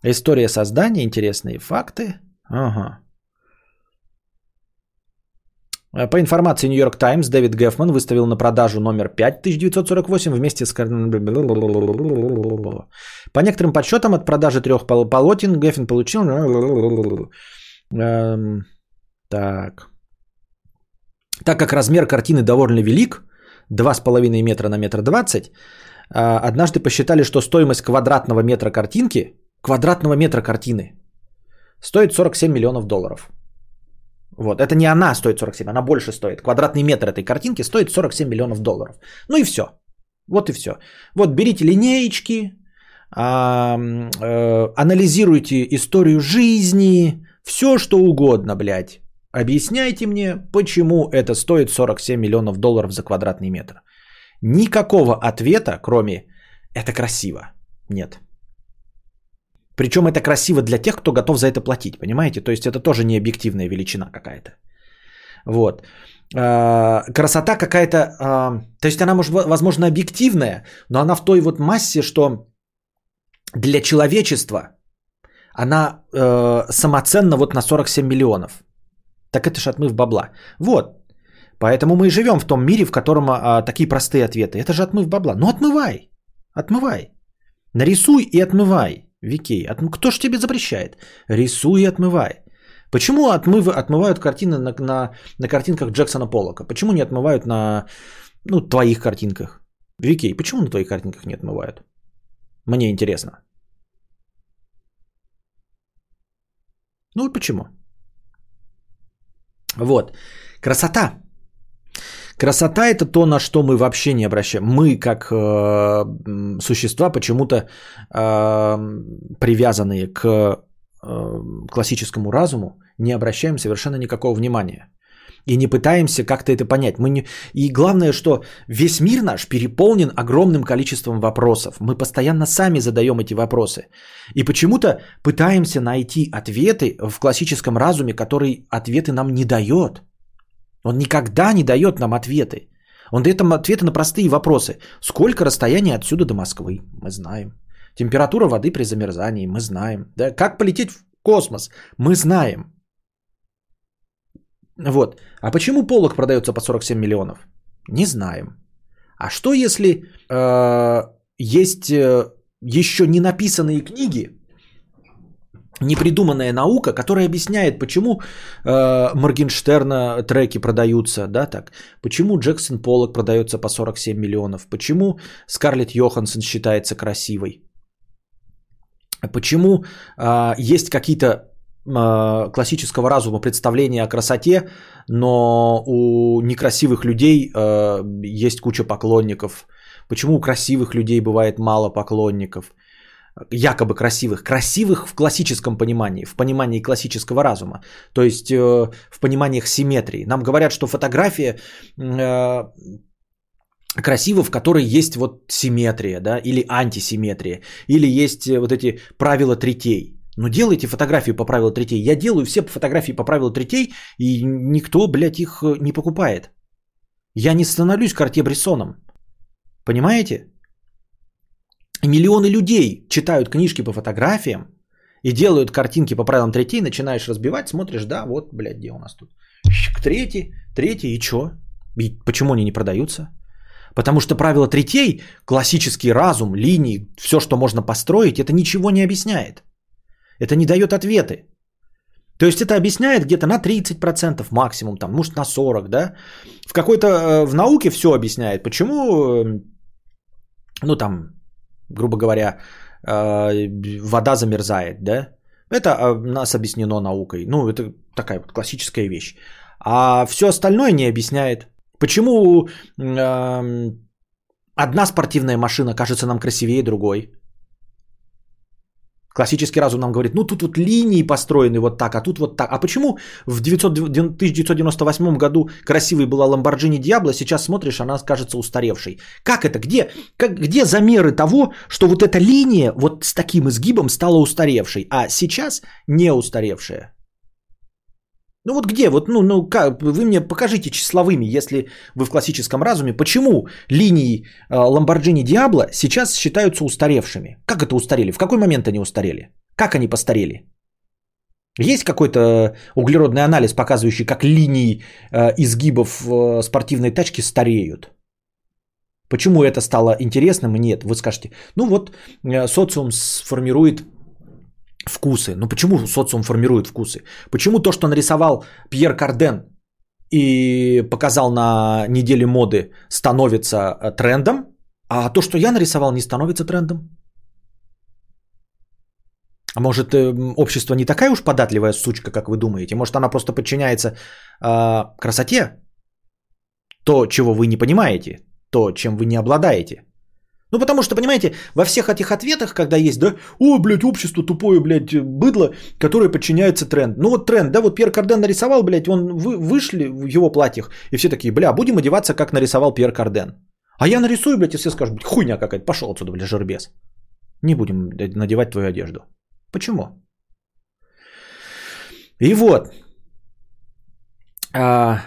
Speaker 1: История создания, интересные факты. Ага. По информации New York Times, Дэвид Гефман выставил на продажу номер 5 1948 вместе с... По некоторым подсчетам от продажи трех полотен Геффин получил... Эм, так. Так как размер картины довольно велик, 2,5 метра на метр 20, а, однажды посчитали, что стоимость квадратного метра картинки, квадратного метра картины, стоит 47 миллионов долларов. Вот, это не она стоит 47, она больше стоит. Квадратный метр этой картинки стоит 47 миллионов долларов. Ну и все. Вот и все. Вот берите линеечки, а, э, анализируйте историю жизни, все что угодно, блядь. Объясняйте мне, почему это стоит 47 миллионов долларов за квадратный метр. Никакого ответа, кроме «это красиво», нет. Причем это красиво для тех, кто готов за это платить, понимаете? То есть это тоже не объективная величина какая-то. Вот. А, красота какая-то, а, то есть она может, возможно, объективная, но она в той вот массе, что для человечества она э, самоценна вот на 47 миллионов. Так это ж отмыв бабла. Вот. Поэтому мы и живем в том мире, в котором а, такие простые ответы. Это же отмыв бабла. Ну отмывай. Отмывай. Нарисуй и отмывай. Викей. От... Кто ж тебе запрещает? Рисуй и отмывай. Почему отмыв... отмывают картины на, на, на картинках Джексона Поллока? Почему не отмывают на ну, твоих картинках? Викей, почему на твоих картинках не отмывают? Мне интересно. Ну почему? Вот. Красота. Красота это то, на что мы вообще не обращаем. Мы, как э, существа, почему-то э, привязанные к э, классическому разуму, не обращаем совершенно никакого внимания. И не пытаемся как-то это понять. Мы не... И главное, что весь мир наш переполнен огромным количеством вопросов. Мы постоянно сами задаем эти вопросы. И почему-то пытаемся найти ответы в классическом разуме, который ответы нам не дает. Он никогда не дает нам ответы. Он дает нам ответы на простые вопросы. Сколько расстояние отсюда до Москвы? Мы знаем. Температура воды при замерзании? Мы знаем. Да? Как полететь в космос? Мы знаем. Вот. А почему полок продается по 47 миллионов? Не знаем. А что если э, есть э, еще не написанные книги, непридуманная наука, которая объясняет, почему э, Моргенштерна треки продаются, да, так, почему Джексон Поллок продается по 47 миллионов, почему Скарлетт Йоханссон считается красивой, почему э, есть какие-то э, классического разума представления о красоте, но у некрасивых людей э, есть куча поклонников. Почему у красивых людей бывает мало поклонников? Якобы красивых. Красивых в классическом понимании, в понимании классического разума. То есть э, в пониманиях симметрии. Нам говорят, что фотография э, красиво, в которой есть вот симметрия, да, или антисимметрия, или есть вот эти правила третей. Ну, делайте фотографии по правилу третей. Я делаю все фотографии по правилу третей, и никто, блядь, их э, не покупает. Я не становлюсь Картье-Брессоном. Понимаете? Миллионы людей читают книжки по фотографиям и делают картинки по правилам третей, начинаешь разбивать, смотришь, да, вот, блядь, где у нас тут? Третий, третий, и чё? И почему они не продаются? Потому что правило третей, классический разум, линии, все, что можно построить, это ничего не объясняет. Это не дает ответы. То есть это объясняет где-то на 30% максимум, там, может на 40%, да? В какой-то, э, в науке все объясняет. Почему, э, ну там, грубо говоря, э, вода замерзает, да? Это нас объяснено наукой. Ну, это такая вот классическая вещь. А все остальное не объясняет. Почему э, одна спортивная машина кажется нам красивее другой? Классический разум нам говорит, ну тут вот линии построены вот так, а тут вот так. А почему в 1998 году красивой была Lamborghini Diablo, сейчас смотришь, она кажется устаревшей? Как это? Где, как, где замеры того, что вот эта линия вот с таким изгибом стала устаревшей, а сейчас не устаревшая? Ну вот где, вот, ну, ну как, вы мне покажите числовыми, если вы в классическом разуме, почему линии э, Lamborghini Diablo сейчас считаются устаревшими? Как это устарели? В какой момент они устарели? Как они постарели? Есть какой-то углеродный анализ, показывающий, как линии э, изгибов э, спортивной тачки стареют? Почему это стало интересным? Нет, вы скажете, ну вот э, социум сформирует вкусы. Ну почему социум формирует вкусы? Почему то, что нарисовал Пьер Карден и показал на неделе моды, становится э, трендом, а то, что я нарисовал, не становится трендом? А может, э, общество не такая уж податливая сучка, как вы думаете? Может, она просто подчиняется э, красоте? То, чего вы не понимаете, то, чем вы не обладаете – ну, потому что, понимаете, во всех этих ответах, когда есть, да, о, блядь, общество тупое, блядь, быдло, которое подчиняется тренд. Ну, вот тренд, да, вот Пьер Карден нарисовал, блядь, он вы, вышли в его платьях, и все такие, бля, будем одеваться, как нарисовал Пьер Карден. А я нарисую, блядь, и все скажут, блядь, хуйня какая-то, пошел отсюда, блядь, жербес. Не будем надевать твою одежду. Почему? И вот. А,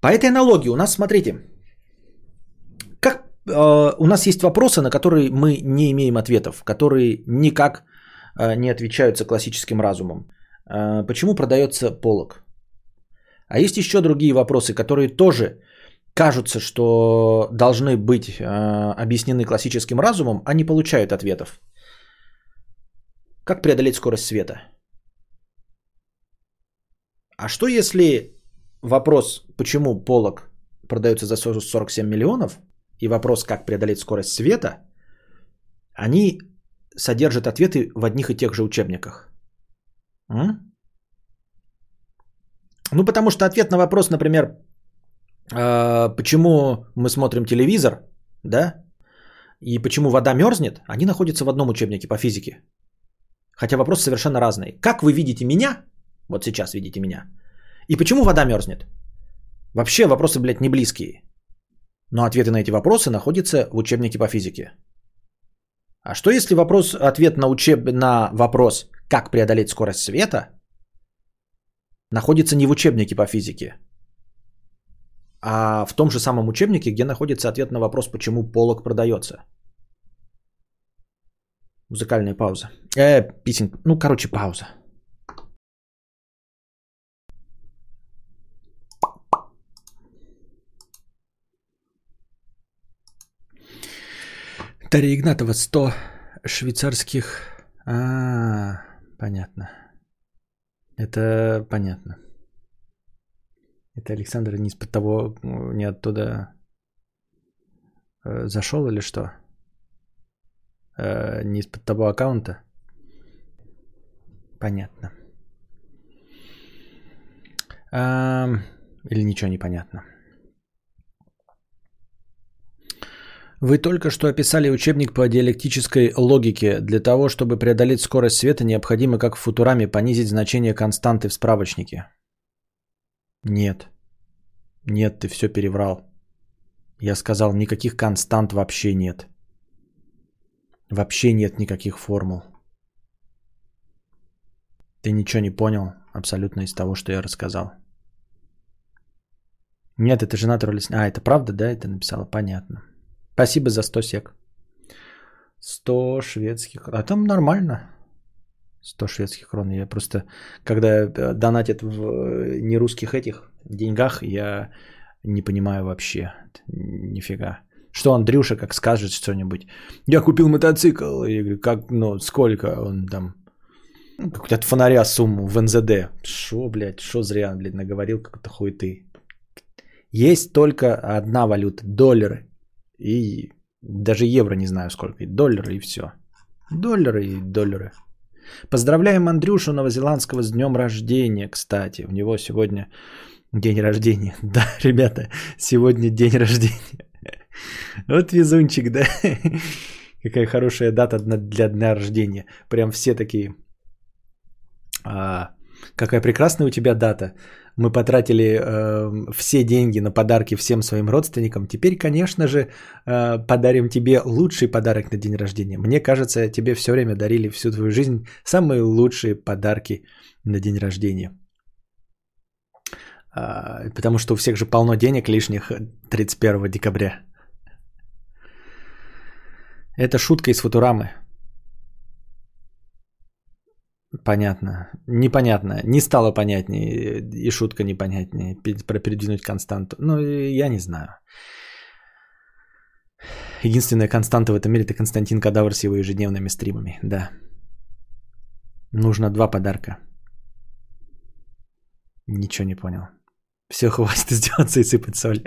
Speaker 1: по этой аналогии у нас, смотрите, у нас есть вопросы, на которые мы не имеем ответов, которые никак э, не отвечаются классическим разумом. Э, почему продается полок? А есть еще другие вопросы, которые тоже кажутся, что должны быть объяснены классическим разумом, а не получают ответов. Как преодолеть скорость света? А что если вопрос, почему полок продается за 47 миллионов, и вопрос, как преодолеть скорость света, они содержат ответы в одних и тех же учебниках. М? Ну, потому что ответ на вопрос, например, э, почему мы смотрим телевизор, да, и почему вода мерзнет, они находятся в одном учебнике по физике. Хотя вопросы совершенно разные. Как вы видите меня, вот сейчас видите меня, и почему вода мерзнет? Вообще вопросы, блядь, не близкие. Но ответы на эти вопросы находятся в учебнике по физике. А что если вопрос, ответ на, учеб... на вопрос, как преодолеть скорость света, находится не в учебнике по физике, а в том же самом учебнике, где находится ответ на вопрос, почему полок продается? Музыкальная пауза. Э, песенка. Ну, короче, пауза. Дарья Игнатова, 100 швейцарских... А, понятно. Это понятно. Это Александр не из-под того, не оттуда э, зашел или что? Э, не из-под того аккаунта? Понятно. или ничего не понятно. Вы только что описали учебник по диалектической логике. Для того, чтобы преодолеть скорость света, необходимо, как в Футураме, понизить значение константы в справочнике. Нет. Нет, ты все переврал. Я сказал, никаких констант вообще нет. Вообще нет никаких формул. Ты ничего не понял абсолютно из того, что я рассказал. Нет, это жена троллис. А, это правда, да, это написала? Понятно. Спасибо за 100 сек. 100 шведских. А там нормально. 100 шведских крон. Я просто, когда э, донатят в э, нерусских этих деньгах, я не понимаю вообще. Нифига. Что Андрюша как скажет что-нибудь. Я купил мотоцикл. Я говорю, как, ну, сколько он там? Ну, какой-то от фонаря сумму в НЗД. Шо, блядь, шо зря, блядь, наговорил как-то хуй ты. Есть только одна валюта, доллары. И даже евро не знаю сколько. Доллары и все. Доллары и доллары. Поздравляем Андрюшу Новозеландского с днем рождения, кстати. У него сегодня день рождения. <laughs> Да, ребята, сегодня день рождения. Вот везунчик, да? <laughs> Какая хорошая дата для дня рождения. Прям все такие. А, какая прекрасная у тебя дата. Мы потратили э, все деньги на подарки всем своим родственникам. Теперь, конечно же, э, подарим тебе лучший подарок на день рождения. Мне кажется, тебе все время дарили всю твою жизнь самые лучшие подарки на день рождения. Э, потому что у всех же полно денег лишних 31 декабря. Это шутка из Футурамы. Понятно. Непонятно. Не стало понятнее. И шутка непонятнее. Про передвинуть константу. Ну, я не знаю. Единственная константа в этом мире это Константин Кадавр с его ежедневными стримами. Да. Нужно два подарка. Ничего не понял. Все, хватит <laughs> издеваться и сыпать соль.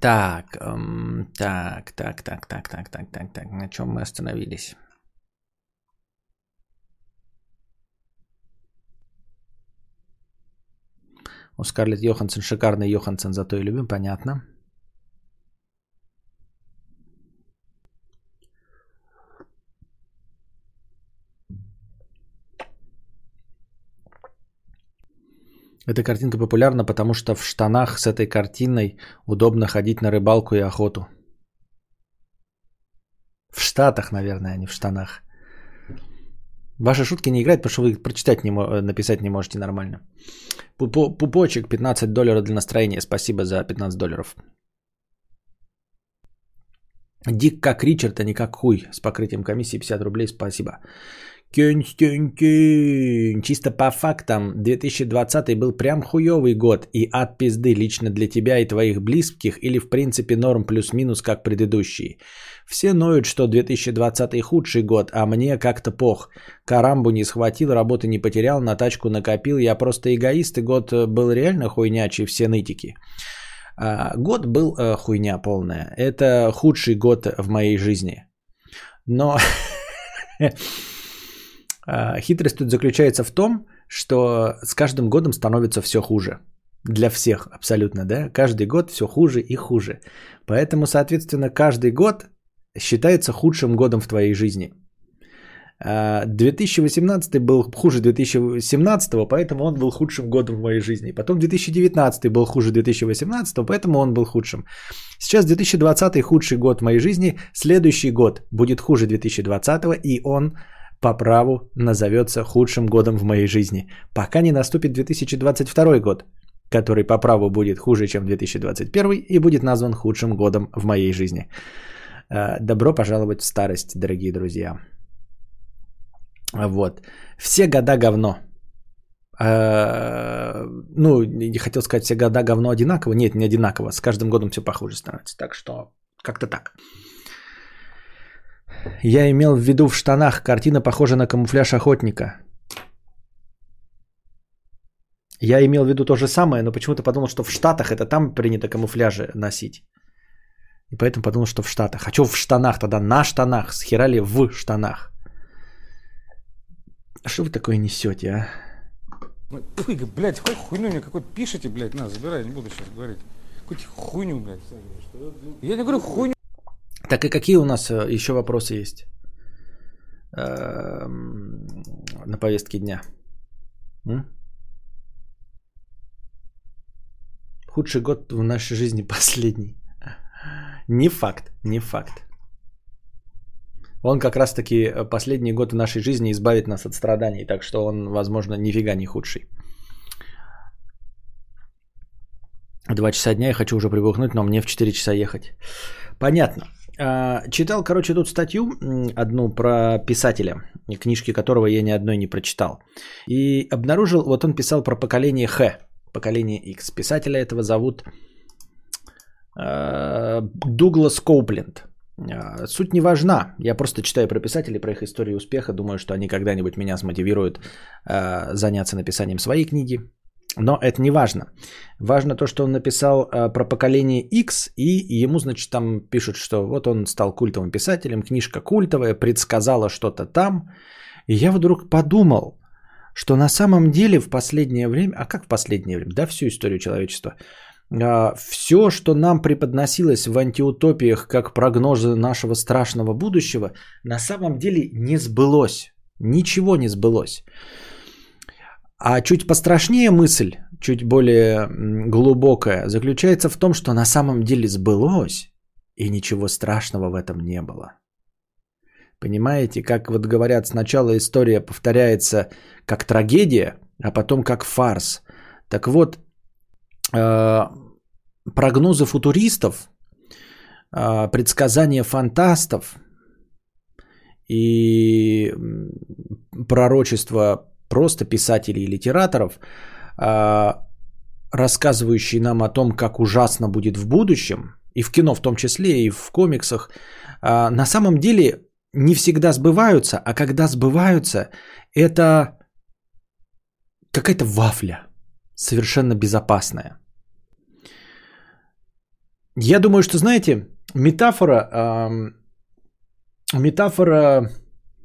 Speaker 1: Так, эм, так, так, так, так, так, так, так, так. На чем мы остановились? У Скарлетт Йоханссон шикарный Йоханссон, зато и любим, понятно. Эта картинка популярна, потому что в штанах с этой картиной удобно ходить на рыбалку и охоту. В Штатах, наверное, а не в штанах. Ваши шутки не играют, потому что вы прочитать не, написать не можете нормально. Пупочек 15 долларов для настроения. Спасибо за 15 долларов. Дик как Ричард, а не как хуй. С покрытием комиссии 50 рублей. Спасибо. Кюнь-кюнь-кюнь. Чисто по фактам, 2020 был прям хуёвый год и от пизды лично для тебя и твоих близких или в принципе норм плюс-минус как предыдущий. Все ноют, что 2020 худший год, а мне как-то пох. Карамбу не схватил, работы не потерял, на тачку накопил. Я просто эгоист, и год был реально хуйнячий, все нытики. А, год был э, хуйня полная. Это худший год в моей жизни. Но <laughs> хитрость тут заключается в том, что с каждым годом становится все хуже. Для всех абсолютно, да? Каждый год все хуже и хуже. Поэтому, соответственно, каждый год считается худшим годом в твоей жизни. 2018 а, был хуже 2017, поэтому он был худшим годом в моей жизни. Потом 2019 был хуже 2018, поэтому он был худшим. Сейчас 2020 худший год в моей жизни. Следующий год будет хуже 2020 и он по праву назовется худшим годом в моей жизни, пока не наступит 2022 год, который по праву будет хуже, чем 2021 и будет назван худшим годом в моей жизни. Э, добро пожаловать в старость, дорогие друзья. Вот. Все года говно. Э, ну, не хотел сказать, все года говно одинаково. Нет, не одинаково. С каждым годом все похуже становится. Так что как-то так. Я имел в виду в штанах. Картина похожа на камуфляж охотника. Я имел в виду то же самое, но почему-то подумал, что в Штатах это там принято камуфляжи носить. И поэтому подумал, что в Штатах. А что в штанах тогда? На штанах. Схерали в штанах. А что вы такое несете, а?
Speaker 4: Ой, блядь, хоть хуйню мне какой-то пишите, блядь, на, забирай, не буду сейчас говорить. Какую-то хуйню, блядь. Я не говорю хуйню.
Speaker 1: Так и какие у нас э, еще вопросы есть эм, на повестке дня? Худший год в нашей жизни <laughs> последний. Не факт, не факт. Он как раз-таки э, последний год нашей жизни избавит нас от страданий, так что он, возможно, нифига не худший. Два часа дня я хочу уже прибухнуть, но мне в 4 часа ехать. Понятно. А, читал, короче, тут статью одну про писателя, книжки которого я ни одной не прочитал. И обнаружил, вот он писал про поколение Х, поколение X. Писателя этого зовут э, Дуглас Коупленд. А, суть не важна. Я просто читаю про писателей, про их историю успеха. Думаю, что они когда-нибудь меня смотивируют заняться написанием своей книги. Но это не важно. Важно то, что он написал э, про поколение X, и ему, значит, там пишут, что вот он стал культовым писателем, книжка культовая, предсказала что-то там. И я вдруг подумал, что на самом деле в последнее время, а как в последнее время, да, всю историю человечества, э, все, что нам преподносилось в антиутопиях как прогнозы нашего страшного будущего, на самом деле не сбылось. Ничего не сбылось. А чуть пострашнее мысль, чуть более глубокая, заключается в том, что на самом деле сбылось, и ничего страшного в этом не было. Понимаете, как вот говорят, сначала история повторяется как трагедия, а потом как фарс. Так вот, э, прогнозы футуристов, э, предсказания фантастов и пророчества просто писателей и литераторов, а, рассказывающие нам о том, как ужасно будет в будущем, и в кино в том числе, и в комиксах, а, на самом деле не всегда сбываются, а когда сбываются, это какая-то вафля, совершенно безопасная. Я думаю, что, знаете, метафора, метафора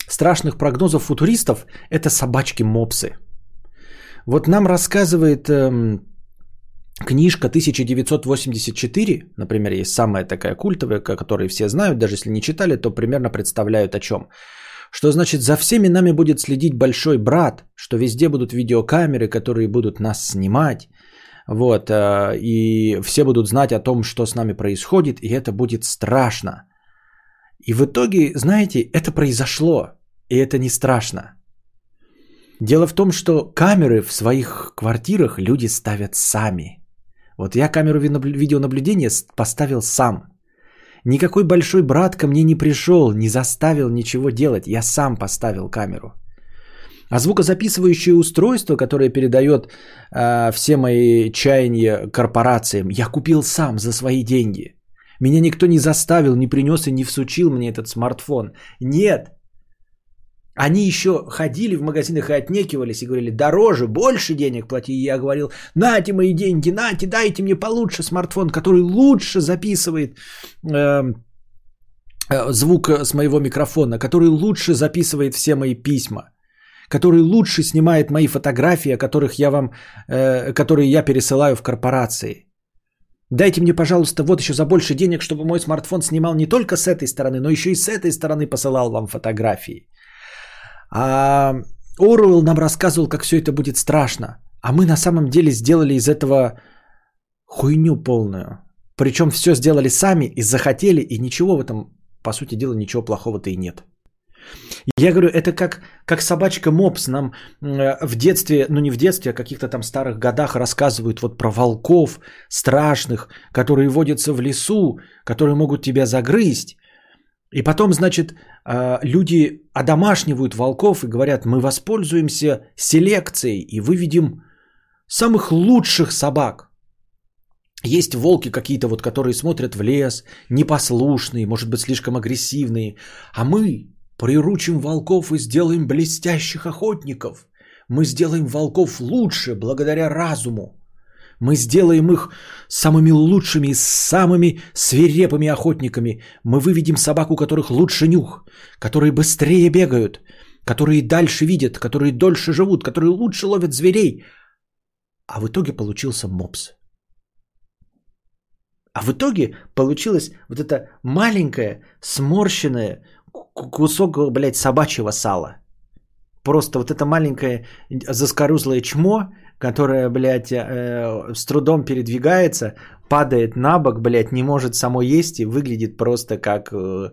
Speaker 1: страшных прогнозов футуристов – это собачки-мопсы. Вот нам рассказывает эм, книжка 1984, например, есть самая такая культовая, которую все знают, даже если не читали, то примерно представляют о чем. Что значит, за всеми нами будет следить большой брат, что везде будут видеокамеры, которые будут нас снимать, вот, э, и все будут знать о том, что с нами происходит, и это будет страшно – и в итоге, знаете, это произошло. И это не страшно. Дело в том, что камеры в своих квартирах люди ставят сами. Вот я камеру видеонаблюдения поставил сам. Никакой большой брат ко мне не пришел, не заставил ничего делать. Я сам поставил камеру. А звукозаписывающее устройство, которое передает э, все мои чаяния корпорациям, я купил сам за свои деньги. Меня никто не заставил, не принес и не всучил мне этот смартфон. Нет. Они еще ходили в магазинах и отнекивались и говорили, дороже, больше денег плати. И я говорил, нате мои деньги, нате, дайте мне получше смартфон, который лучше записывает э, э, звук с моего микрофона, который лучше записывает все мои письма который лучше снимает мои фотографии, о которых я вам, э, которые я пересылаю в корпорации. Дайте мне, пожалуйста, вот еще за больше денег, чтобы мой смартфон снимал не только с этой стороны, но еще и с этой стороны посылал вам фотографии. А Оруэлл нам рассказывал, как все это будет страшно. А мы на самом деле сделали из этого хуйню полную. Причем все сделали сами и захотели, и ничего в этом, по сути дела, ничего плохого-то и нет. Я говорю, это как, как собачка Мопс нам в детстве, ну не в детстве, а в каких-то там старых годах рассказывают вот про волков страшных, которые водятся в лесу, которые могут тебя загрызть. И потом, значит, э, люди одомашнивают волков и говорят, мы воспользуемся селекцией и выведем самых лучших собак. Есть волки какие-то вот, которые смотрят в лес, непослушные, может быть, слишком агрессивные. А мы Приручим волков и сделаем блестящих охотников. Мы сделаем волков лучше благодаря разуму. Мы сделаем их самыми лучшими и самыми свирепыми охотниками. Мы выведем собак, у которых лучше нюх, которые быстрее бегают, которые дальше видят, которые дольше живут, которые лучше ловят зверей. А в итоге получился мопс. А в итоге получилась вот эта маленькая, сморщенная, кусок, блядь, собачьего сала. Просто вот это маленькое заскорузлое чмо, которое, блядь, э, с трудом передвигается, падает на бок, блядь, не может само есть и выглядит просто как э,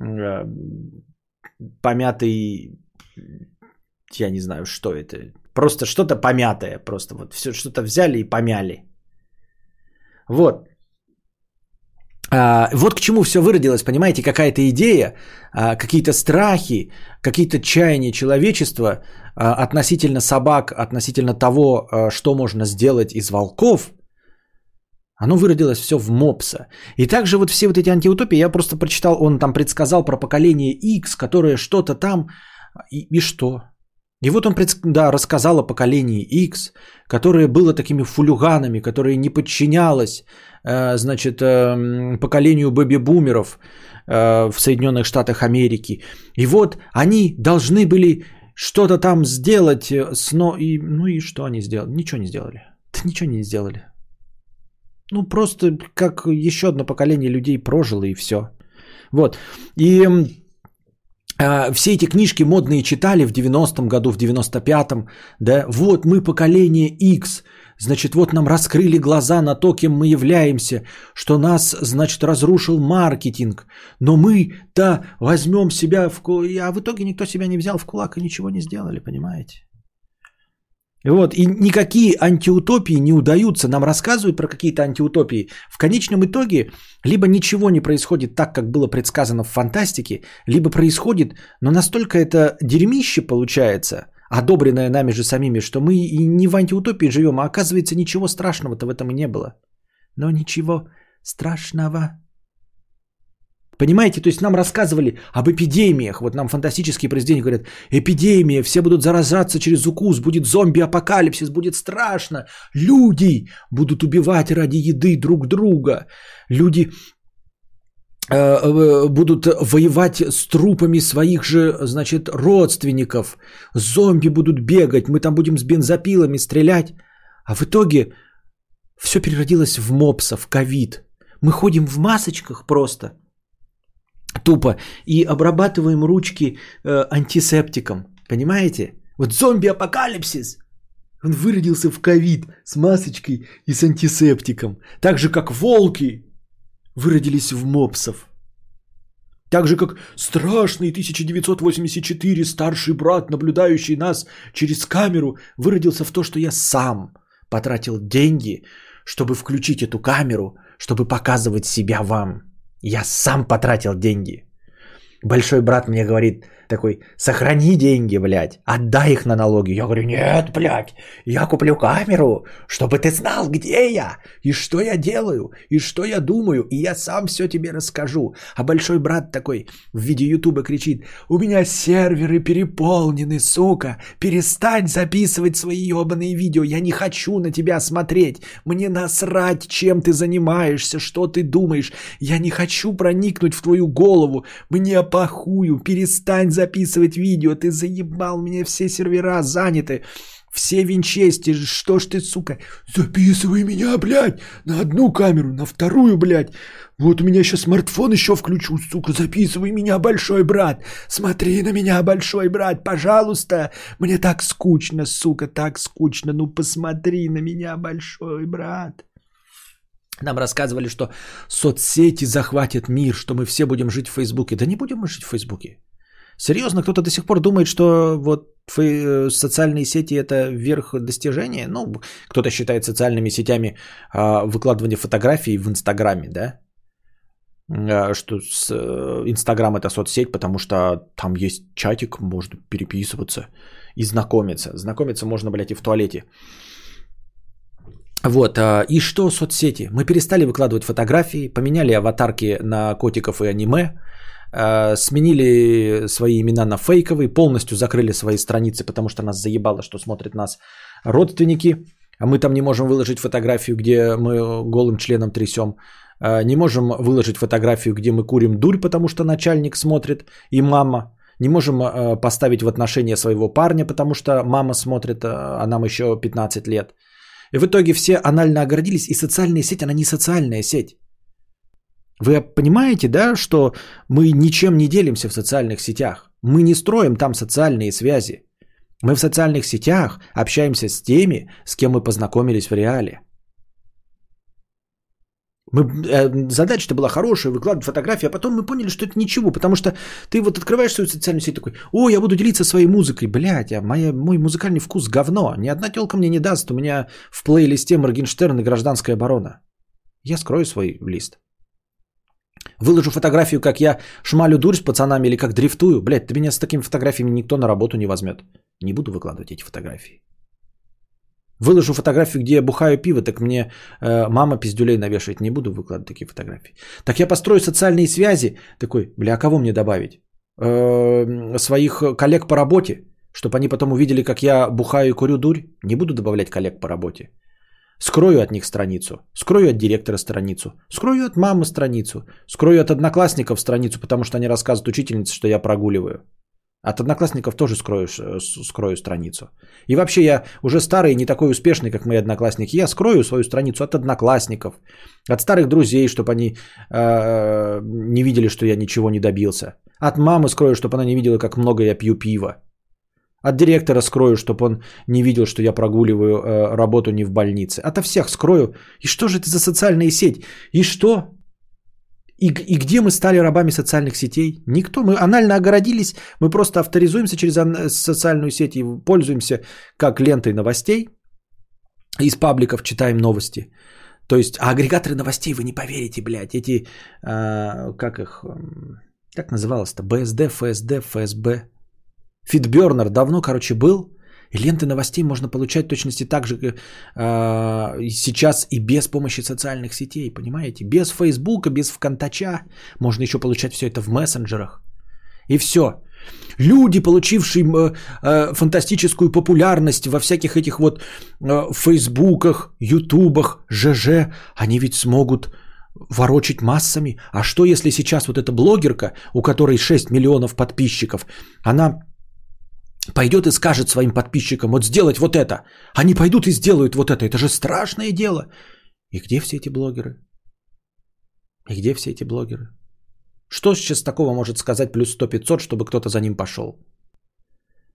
Speaker 1: э, помятый, я не знаю, что это. Просто что-то помятое, просто вот все что-то взяли и помяли. Вот. А, вот к чему все выродилось, понимаете, какая-то идея, а, какие-то страхи, какие-то чаяния человечества а, относительно собак, относительно того, что можно сделать из волков, оно выродилось все в мопса. И также вот все вот эти антиутопии, я просто прочитал, он там предсказал про поколение X, которое что-то там, и, и что? И вот он да, рассказал о поколении X, которое было такими фулюганами, которое не подчинялось значит, э, поколению бэби-бумеров э, в Соединенных Штатах Америки. И вот они должны были что-то там сделать, но и, ну и что они сделали? Ничего не сделали. Ничего не сделали. Ну, просто как еще одно поколение людей прожило и все. Вот. И э, все эти книжки модные читали в 90-м году, в 95-м, да, вот мы поколение X, значит, вот нам раскрыли глаза на то, кем мы являемся, что нас, значит, разрушил маркетинг, но мы-то возьмем себя в кулак, а в итоге никто себя не взял в кулак и ничего не сделали, понимаете? Вот, и никакие антиутопии не удаются. Нам рассказывают про какие-то антиутопии. В конечном итоге либо ничего не происходит так, как было предсказано в фантастике, либо происходит, но настолько это дерьмище получается, одобренное нами же самими, что мы и не в антиутопии живем, а оказывается ничего страшного-то в этом и не было. Но ничего страшного Понимаете, то есть нам рассказывали об эпидемиях. Вот нам фантастические президенты говорят, эпидемия, все будут заражаться через укус, будет зомби-апокалипсис, будет страшно. Люди будут убивать ради еды друг друга. Люди будут воевать с трупами своих же, значит, родственников. Зомби будут бегать, мы там будем с бензопилами стрелять. А в итоге все переродилось в мопса, в ковид. Мы ходим в масочках просто – тупо и обрабатываем ручки э, антисептиком. Понимаете? Вот зомби-апокалипсис. Он выродился в ковид с масочкой и с антисептиком. Так же, как волки выродились в мопсов. Так же, как страшный 1984 старший брат, наблюдающий нас через камеру, выродился в то, что я сам потратил деньги, чтобы включить эту камеру, чтобы показывать себя вам. Я сам потратил деньги. Большой брат мне говорит такой, сохрани деньги, блядь, отдай их на налоги. Я говорю, нет, блядь, я куплю камеру, чтобы ты знал, где я, и что я делаю, и что я думаю, и я сам все тебе расскажу. А большой брат такой в виде ютуба кричит, у меня серверы переполнены, сука, перестань записывать свои ебаные видео, я не хочу на тебя смотреть, мне насрать, чем ты занимаешься, что ты думаешь, я не хочу проникнуть в твою голову, мне похую, перестань записывать видео, ты заебал, мне все сервера заняты, все винчести, что ж ты, сука, записывай меня, блядь, на одну камеру, на вторую, блядь, вот у меня сейчас смартфон еще включу, сука, записывай меня, большой брат, смотри на меня, большой брат, пожалуйста, мне так скучно, сука, так скучно, ну посмотри на меня, большой брат. Нам рассказывали, что соцсети захватят мир, что мы все будем жить в Фейсбуке. Да не будем мы жить в Фейсбуке. Серьезно, кто-то до сих пор думает, что вот э, социальные сети это верх достижения? Ну, кто-то считает социальными сетями а, выкладывание фотографий в Инстаграме, да? А, что э, Инстаграм это соцсеть, потому что там есть чатик, можно переписываться и знакомиться. Знакомиться можно, блядь, и в туалете. Вот, а, и что соцсети? Мы перестали выкладывать фотографии, поменяли аватарки на котиков и аниме, сменили свои имена на фейковые, полностью закрыли свои страницы, потому что нас заебало, что смотрят нас родственники, а мы там не можем выложить фотографию, где мы голым членом трясем, а, не можем выложить фотографию, где мы курим дурь, потому что начальник смотрит и мама, не можем поставить в отношения своего парня, потому что мама смотрит, а нам еще 15 лет – и в итоге все анально оградились, и социальная сеть, она не социальная сеть. Вы понимаете, да, что мы ничем не делимся в социальных сетях. Мы не строим там социальные связи. Мы в социальных сетях общаемся с теми, с кем мы познакомились в реале. Мы, э, задача-то была хорошая, выкладывать фотографии, а потом мы поняли, что это ничего, потому что ты вот открываешь свою социальную сеть такой, о, я буду делиться своей музыкой, блядь, а моя, мой музыкальный вкус говно, ни одна телка мне не даст, у меня в плейлисте Моргенштерн и Гражданская оборона. Я скрою свой лист. Выложу фотографию, как я шмалю дурь с пацанами или как дрифтую. Блядь, ты меня с такими фотографиями никто на работу не возьмет. Не буду выкладывать эти фотографии. Выложу фотографию, где я бухаю пиво, так мне э, мама пиздюлей навешивает. Не буду выкладывать такие фотографии. Так я построю социальные связи. Такой, бля, а кого мне добавить? Э, своих коллег по работе, чтобы они потом увидели, как я бухаю и курю дурь. Не буду добавлять коллег по работе. Скрою от них страницу, скрою от директора страницу, скрою от мамы страницу, скрою от одноклассников страницу, потому что они рассказывают учительнице, что я прогуливаю. От одноклассников тоже скрою, скрою страницу. И вообще я уже старый, не такой успешный, как мои одноклассники. Я скрою свою страницу от одноклассников, от старых друзей, чтобы они э, не видели, что я ничего не добился. От мамы скрою, чтобы она не видела, как много я пью пива. От директора скрою, чтобы он не видел, что я прогуливаю э, работу не в больнице. Ото всех скрою. И что же это за социальная сеть? И что? И, и где мы стали рабами социальных сетей? Никто. Мы анально огородились. Мы просто авторизуемся через социальную сеть и пользуемся как лентой новостей. Из пабликов читаем новости. То есть, а агрегаторы новостей, вы не поверите, блядь, эти, э, как их, как называлось-то, БСД, ФСД, ФСБ, Фитбернер давно, короче, был. И ленты новостей можно получать точности так же, э, сейчас и без помощи социальных сетей, понимаете? Без Фейсбука, без ВКонтача. Можно еще получать все это в мессенджерах. И все. Люди, получившие э, э, фантастическую популярность во всяких этих вот э, Фейсбуках, Ютубах, ЖЖ, они ведь смогут ворочить массами. А что если сейчас вот эта блогерка, у которой 6 миллионов подписчиков, она пойдет и скажет своим подписчикам, вот сделать вот это. Они пойдут и сделают вот это. Это же страшное дело. И где все эти блогеры? И где все эти блогеры? Что сейчас такого может сказать плюс 100-500, чтобы кто-то за ним пошел?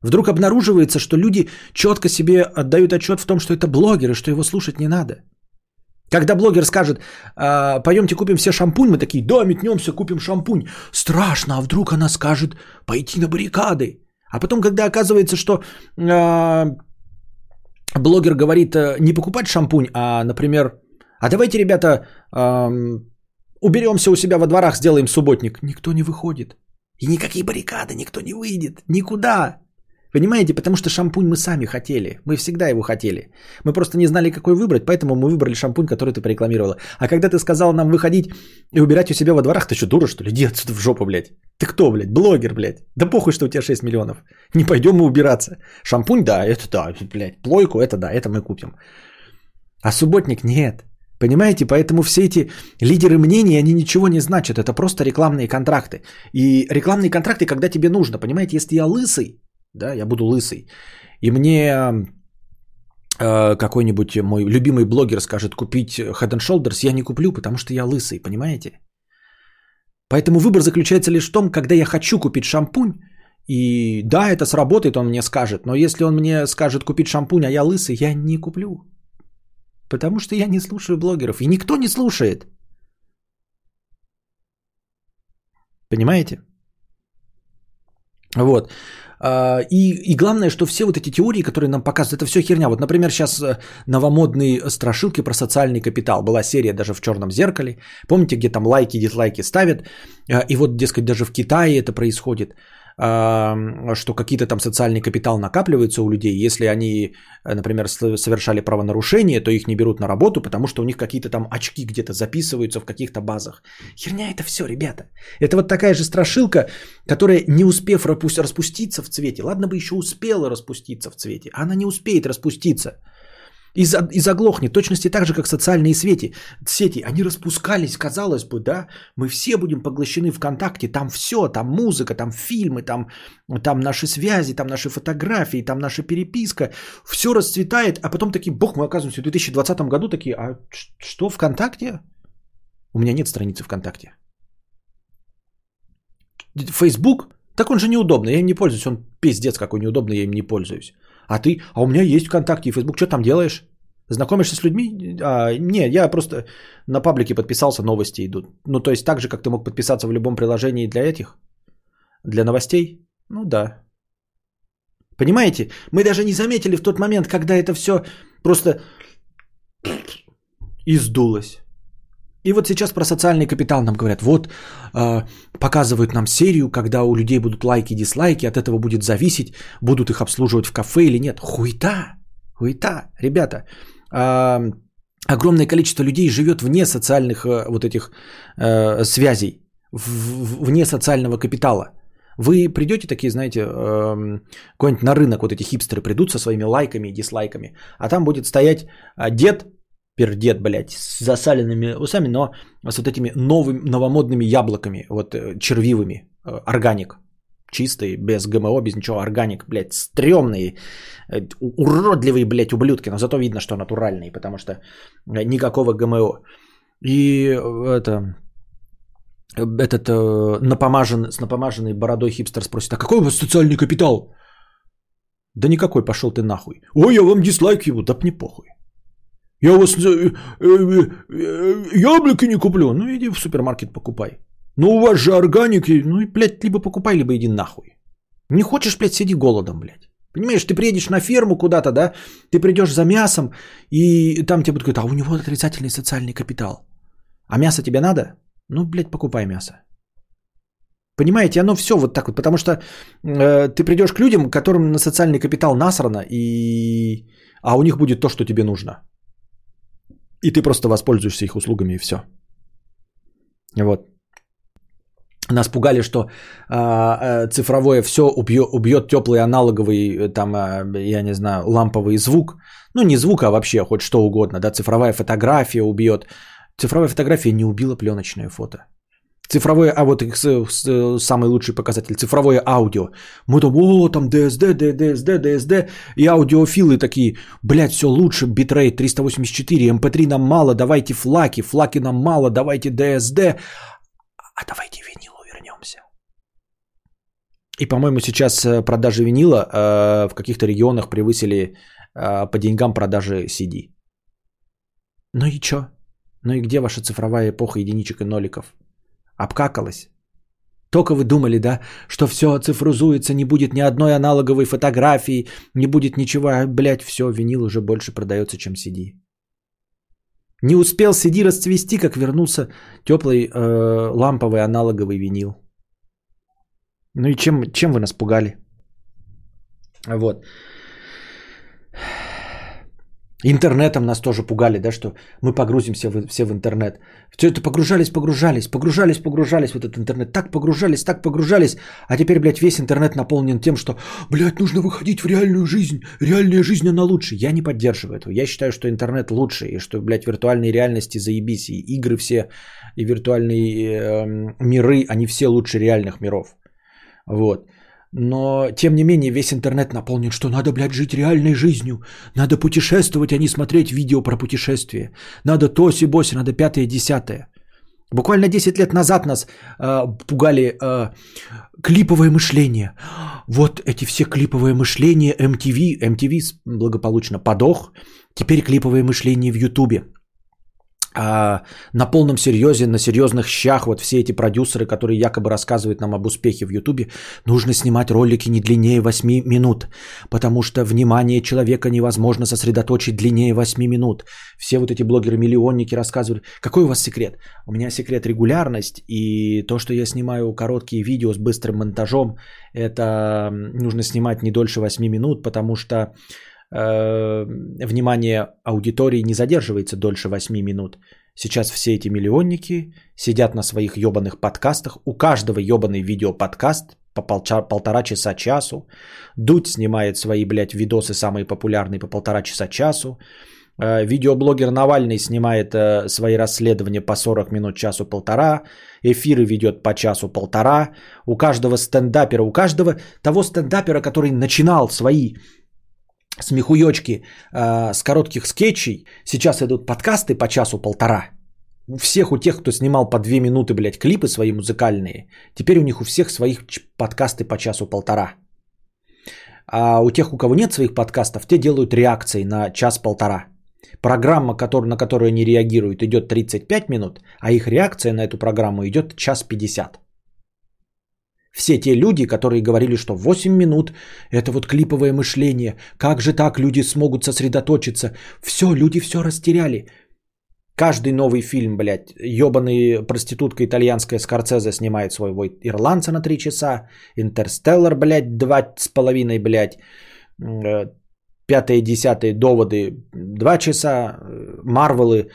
Speaker 1: Вдруг обнаруживается, что люди четко себе отдают отчет в том, что это блогеры, что его слушать не надо. Когда блогер скажет, «А, пойдемте купим все шампунь, мы такие, да, метнемся, купим шампунь. Страшно, а вдруг она скажет пойти на баррикады. А потом, когда оказывается, что э, блогер говорит э, не покупать шампунь, а, например, а давайте, ребята, э, уберемся у себя во дворах, сделаем субботник. Никто не выходит. И никакие баррикады, никто не выйдет. Никуда. Понимаете, потому что шампунь мы сами хотели. Мы всегда его хотели. Мы просто не знали, какой выбрать, поэтому мы выбрали шампунь, который ты порекламировала. А когда ты сказал нам выходить и убирать у себя во дворах, ты что, дура, что ли? Иди отсюда в жопу, блядь. Ты кто, блядь? Блогер, блядь. Да похуй, что у тебя 6 миллионов. Не пойдем мы убираться. Шампунь, да, это да, блядь. Плойку, это да, это мы купим. А субботник нет. Понимаете, поэтому все эти лидеры мнений, они ничего не значат. Это просто рекламные контракты. И рекламные контракты, когда тебе нужно. Понимаете, если я лысый, да, я буду лысый. И мне э, какой-нибудь мой любимый блогер скажет купить Head and Shoulders, я не куплю, потому что я лысый, понимаете? Поэтому выбор заключается лишь в том, когда я хочу купить шампунь, и да, это сработает, он мне скажет, но если он мне скажет купить шампунь, а я лысый, я не куплю. Потому что я не слушаю блогеров, и никто не слушает. Понимаете? Вот. А, и, и главное, что все вот эти теории, которые нам показывают, это все херня. Вот, например, сейчас э, новомодные страшилки про социальный капитал. Была серия даже в черном зеркале. Помните, где там лайки, дизлайки ставят? А, и вот, дескать, даже в Китае это происходит что какие-то там социальный капитал накапливается у людей. Если они, э, например, совершали правонарушение, то их не берут на работу, потому что у них какие-то там очки где-то записываются в каких-то базах. Херня это все, ребята. Это вот такая же страшилка, которая, не успев распуститься в цвете, ладно бы еще успела распуститься в цвете, она не успеет распуститься – и, за, и заглохнет, точности так же, как социальные сети, сети. Они распускались, казалось бы, да, мы все будем поглощены ВКонтакте, там все, там музыка, там фильмы, там, там наши связи, там наши фотографии, там наша переписка, все расцветает, а потом такие, бог, мы оказываемся в 2020 году такие, а что ВКонтакте? У меня нет страницы ВКонтакте. Фейсбук? Так он же неудобный, я им не пользуюсь, он пиздец какой неудобный, я им не пользуюсь. А ты, а у меня есть ВКонтакте и Фейсбук, что там делаешь? Знакомишься с людьми? А, не, я просто на паблике подписался, новости идут. Ну, то есть так же, как ты мог подписаться в любом приложении для этих, для новостей? Ну да. Понимаете? Мы даже не заметили в тот момент, когда это все просто <clears throat> издулось. И вот сейчас про социальный капитал нам говорят. Вот э, показывают нам серию, когда у людей будут лайки, дизлайки, от этого будет зависеть, будут их обслуживать в кафе или нет. Хуйта, хуйта, ребята. Э, огромное количество людей живет вне социальных э, вот этих э, связей, в, вне социального капитала. Вы придете такие, знаете, э, какой-нибудь на рынок, вот эти хипстеры придут со своими лайками и дизлайками, а там будет стоять э, дед пердет, блядь, с засаленными усами, но с вот этими новыми, новомодными яблоками, вот э, червивыми, э, органик, чистый, без ГМО, без ничего, органик, блядь, стрёмные, э, уродливые, блядь, ублюдки, но зато видно, что натуральные, потому что никакого ГМО. И это, этот напомажен, с напомаженной бородой хипстер спросит, а какой у вас социальный капитал? Да никакой, пошел ты нахуй. Ой, я вам дизлайк его, да мне похуй. Я у вас э, э, э, яблоки не куплю. Ну, иди в супермаркет покупай. Ну, у вас же органики. Ну, и, блядь, либо покупай, либо иди нахуй. Не хочешь, блядь, сиди голодом, блядь. Понимаешь, ты приедешь на ферму куда-то, да, ты придешь за мясом, и там тебе будут говорить, а у него отрицательный социальный капитал. А мясо тебе надо? Ну, блядь, покупай мясо. Понимаете, оно все вот так вот, потому что э, ты придешь к людям, которым на социальный капитал насрано, и... а у них будет то, что тебе нужно. И ты просто воспользуешься их услугами и все. Вот. Нас пугали, что э, цифровое все убьет, теплый аналоговый, там, э, я не знаю, ламповый звук. Ну, не звук, а вообще хоть что угодно. Да? Цифровая фотография убьет. Цифровая фотография не убила пленочное фото. Цифровое, а вот самый лучший показатель, цифровое аудио. Мы там, о, там DSD, DSD, DSD, и аудиофилы такие, блядь, все лучше, битрейт 384, MP3 нам мало, давайте FLAC и, FLAC и нам мало, давайте DSD, а давайте к винилу вернемся. И, по-моему, сейчас э, продажи винила э, в каких-то регионах превысили э, по деньгам продажи CD. Ну и чё? Ну и где ваша цифровая эпоха единичек и ноликов? Обкакалась. Только вы думали, да, что все цифрузуется, не будет ни одной аналоговой фотографии, не будет ничего, а, блядь, все, винил уже больше продается, чем CD. Не успел CD расцвести, как вернулся теплый э, ламповый аналоговый винил. Ну и чем, чем вы нас пугали? Вот. Интернетом нас тоже пугали, да, что мы погрузимся в, все в интернет. Все это погружались, погружались, погружались, погружались в этот интернет. Так погружались, так погружались. А теперь, блядь, весь интернет наполнен тем, что, блядь, нужно выходить в реальную жизнь. Реальная жизнь, она лучше. Я не поддерживаю этого. Я считаю, что интернет лучше. И что, блядь, виртуальные реальности заебись. И игры все, и виртуальные э, миры, они все лучше реальных миров. Вот. Но, тем не менее, весь интернет наполнен, что надо, блядь, жить реальной жизнью. Надо путешествовать, а не смотреть видео про путешествие. Надо то, си, боси, надо пятое, десятое. Буквально 10 лет назад нас э, пугали э, клиповое мышление. Вот эти все клиповые мышления, MTV, MTV благополучно подох. Теперь клиповое мышление в Ютубе а, на полном серьезе, на серьезных щах, вот все эти продюсеры, которые якобы рассказывают нам об успехе в Ютубе, нужно снимать ролики не длиннее 8 минут, потому что внимание человека невозможно сосредоточить длиннее 8 минут. Все вот эти блогеры-миллионники рассказывают. Какой у вас секрет? У меня секрет регулярность и то, что я снимаю короткие видео с быстрым монтажом, это нужно снимать не дольше 8 минут, потому что Э, внимание аудитории не задерживается дольше 8 минут. Сейчас все эти миллионники сидят на своих ебаных подкастах. У каждого ебаный видеоподкаст по полча, полтора часа часу. Дудь снимает свои, блядь, видосы самые популярные по полтора часа часу. Э, видеоблогер Навальный снимает э, свои расследования по 40 минут, часу полтора. Эфиры ведет по часу полтора. У каждого стендапера, у каждого того стендапера, который начинал свои смехуёчки э, с коротких скетчей. Сейчас идут подкасты по часу-полтора. У всех, у тех, кто снимал по две минуты, блядь, клипы свои музыкальные, теперь у них у всех своих подкасты по часу-полтора. А у тех, у кого нет своих подкастов, те делают реакции на час-полтора. Программа, на которую они реагируют, идет 35 минут, а их реакция на эту программу идет час 50. Все те люди, которые говорили, что 8 минут – это вот клиповое мышление, как же так люди смогут сосредоточиться? Все, люди все растеряли. Каждый новый фильм, блядь, ебаный проститутка итальянская Скорцезе снимает своего ирландца на 3 часа, Интерстеллар, блядь, два с половиной, блядь, э, пятые, десятые доводы 2 часа, Марвелы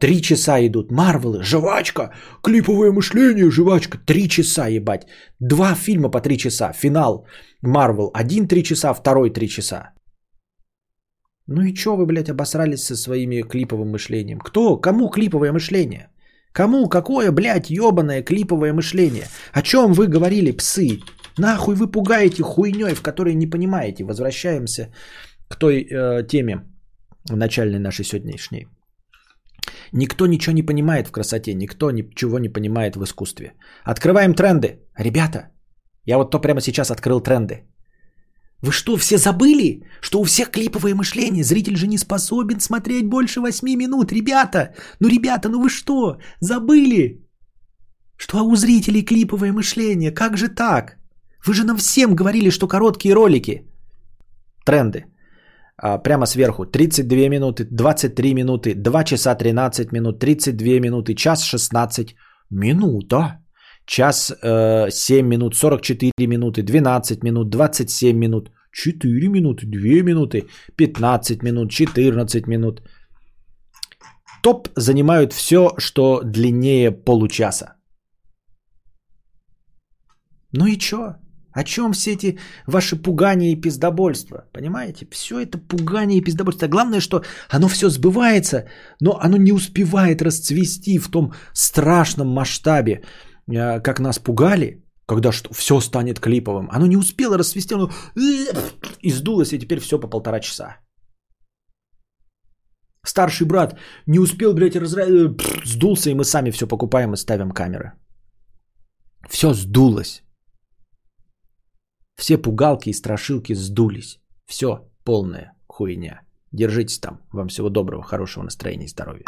Speaker 1: 3 часа идут. Марвелы, жвачка, клиповое мышление, жвачка, 3 часа, ебать. Два фильма по 3 часа, финал, Марвел, один 3 часа, второй 3 часа. Ну и чё вы, блядь, обосрались со своими клиповым мышлением? Кто? Кому клиповое мышление? Кому какое, блядь, ебаное клиповое мышление? О чем вы говорили, псы? Нахуй вы пугаете хуйней, в которой не понимаете. Возвращаемся к той э, теме начальной нашей сегодняшней. Никто ничего не понимает в красоте, никто ничего не понимает в искусстве. Открываем тренды. Ребята, я вот то прямо сейчас открыл тренды. Вы что, все забыли, что у всех клиповое мышление? Зритель же не способен смотреть больше 8 минут. Ребята, ну ребята, ну вы что, забыли? Что у зрителей клиповое мышление? Как же так? Вы же нам всем говорили, что короткие ролики. Тренды. А, прямо сверху 32 минуты, 23 минуты, 2 часа 13 минут, 32 минуты, час 16 минута. Час э, 7 минут, 44 минуты, 12 минут, 27 минут, 4 минуты, 2 минуты, 15 минут, 14 минут. Топ занимают все, что длиннее получаса. Ну и чё? О чем все эти ваши пугания и пиздобольства? Понимаете? Все это пугание и пиздобольство. Главное, что оно все сбывается, но оно не успевает расцвести в том страшном масштабе, э, как нас пугали, когда что, все станет клиповым. Оно не успело расцвести, оно и сдулось, и теперь все по полтора часа. Старший брат не успел, блядь, разра... Э, сдулся, и мы сами все покупаем и ставим камеры. Все сдулось. Все пугалки и страшилки сдулись. Все полная хуйня. Держитесь там. Вам всего доброго, хорошего настроения и здоровья.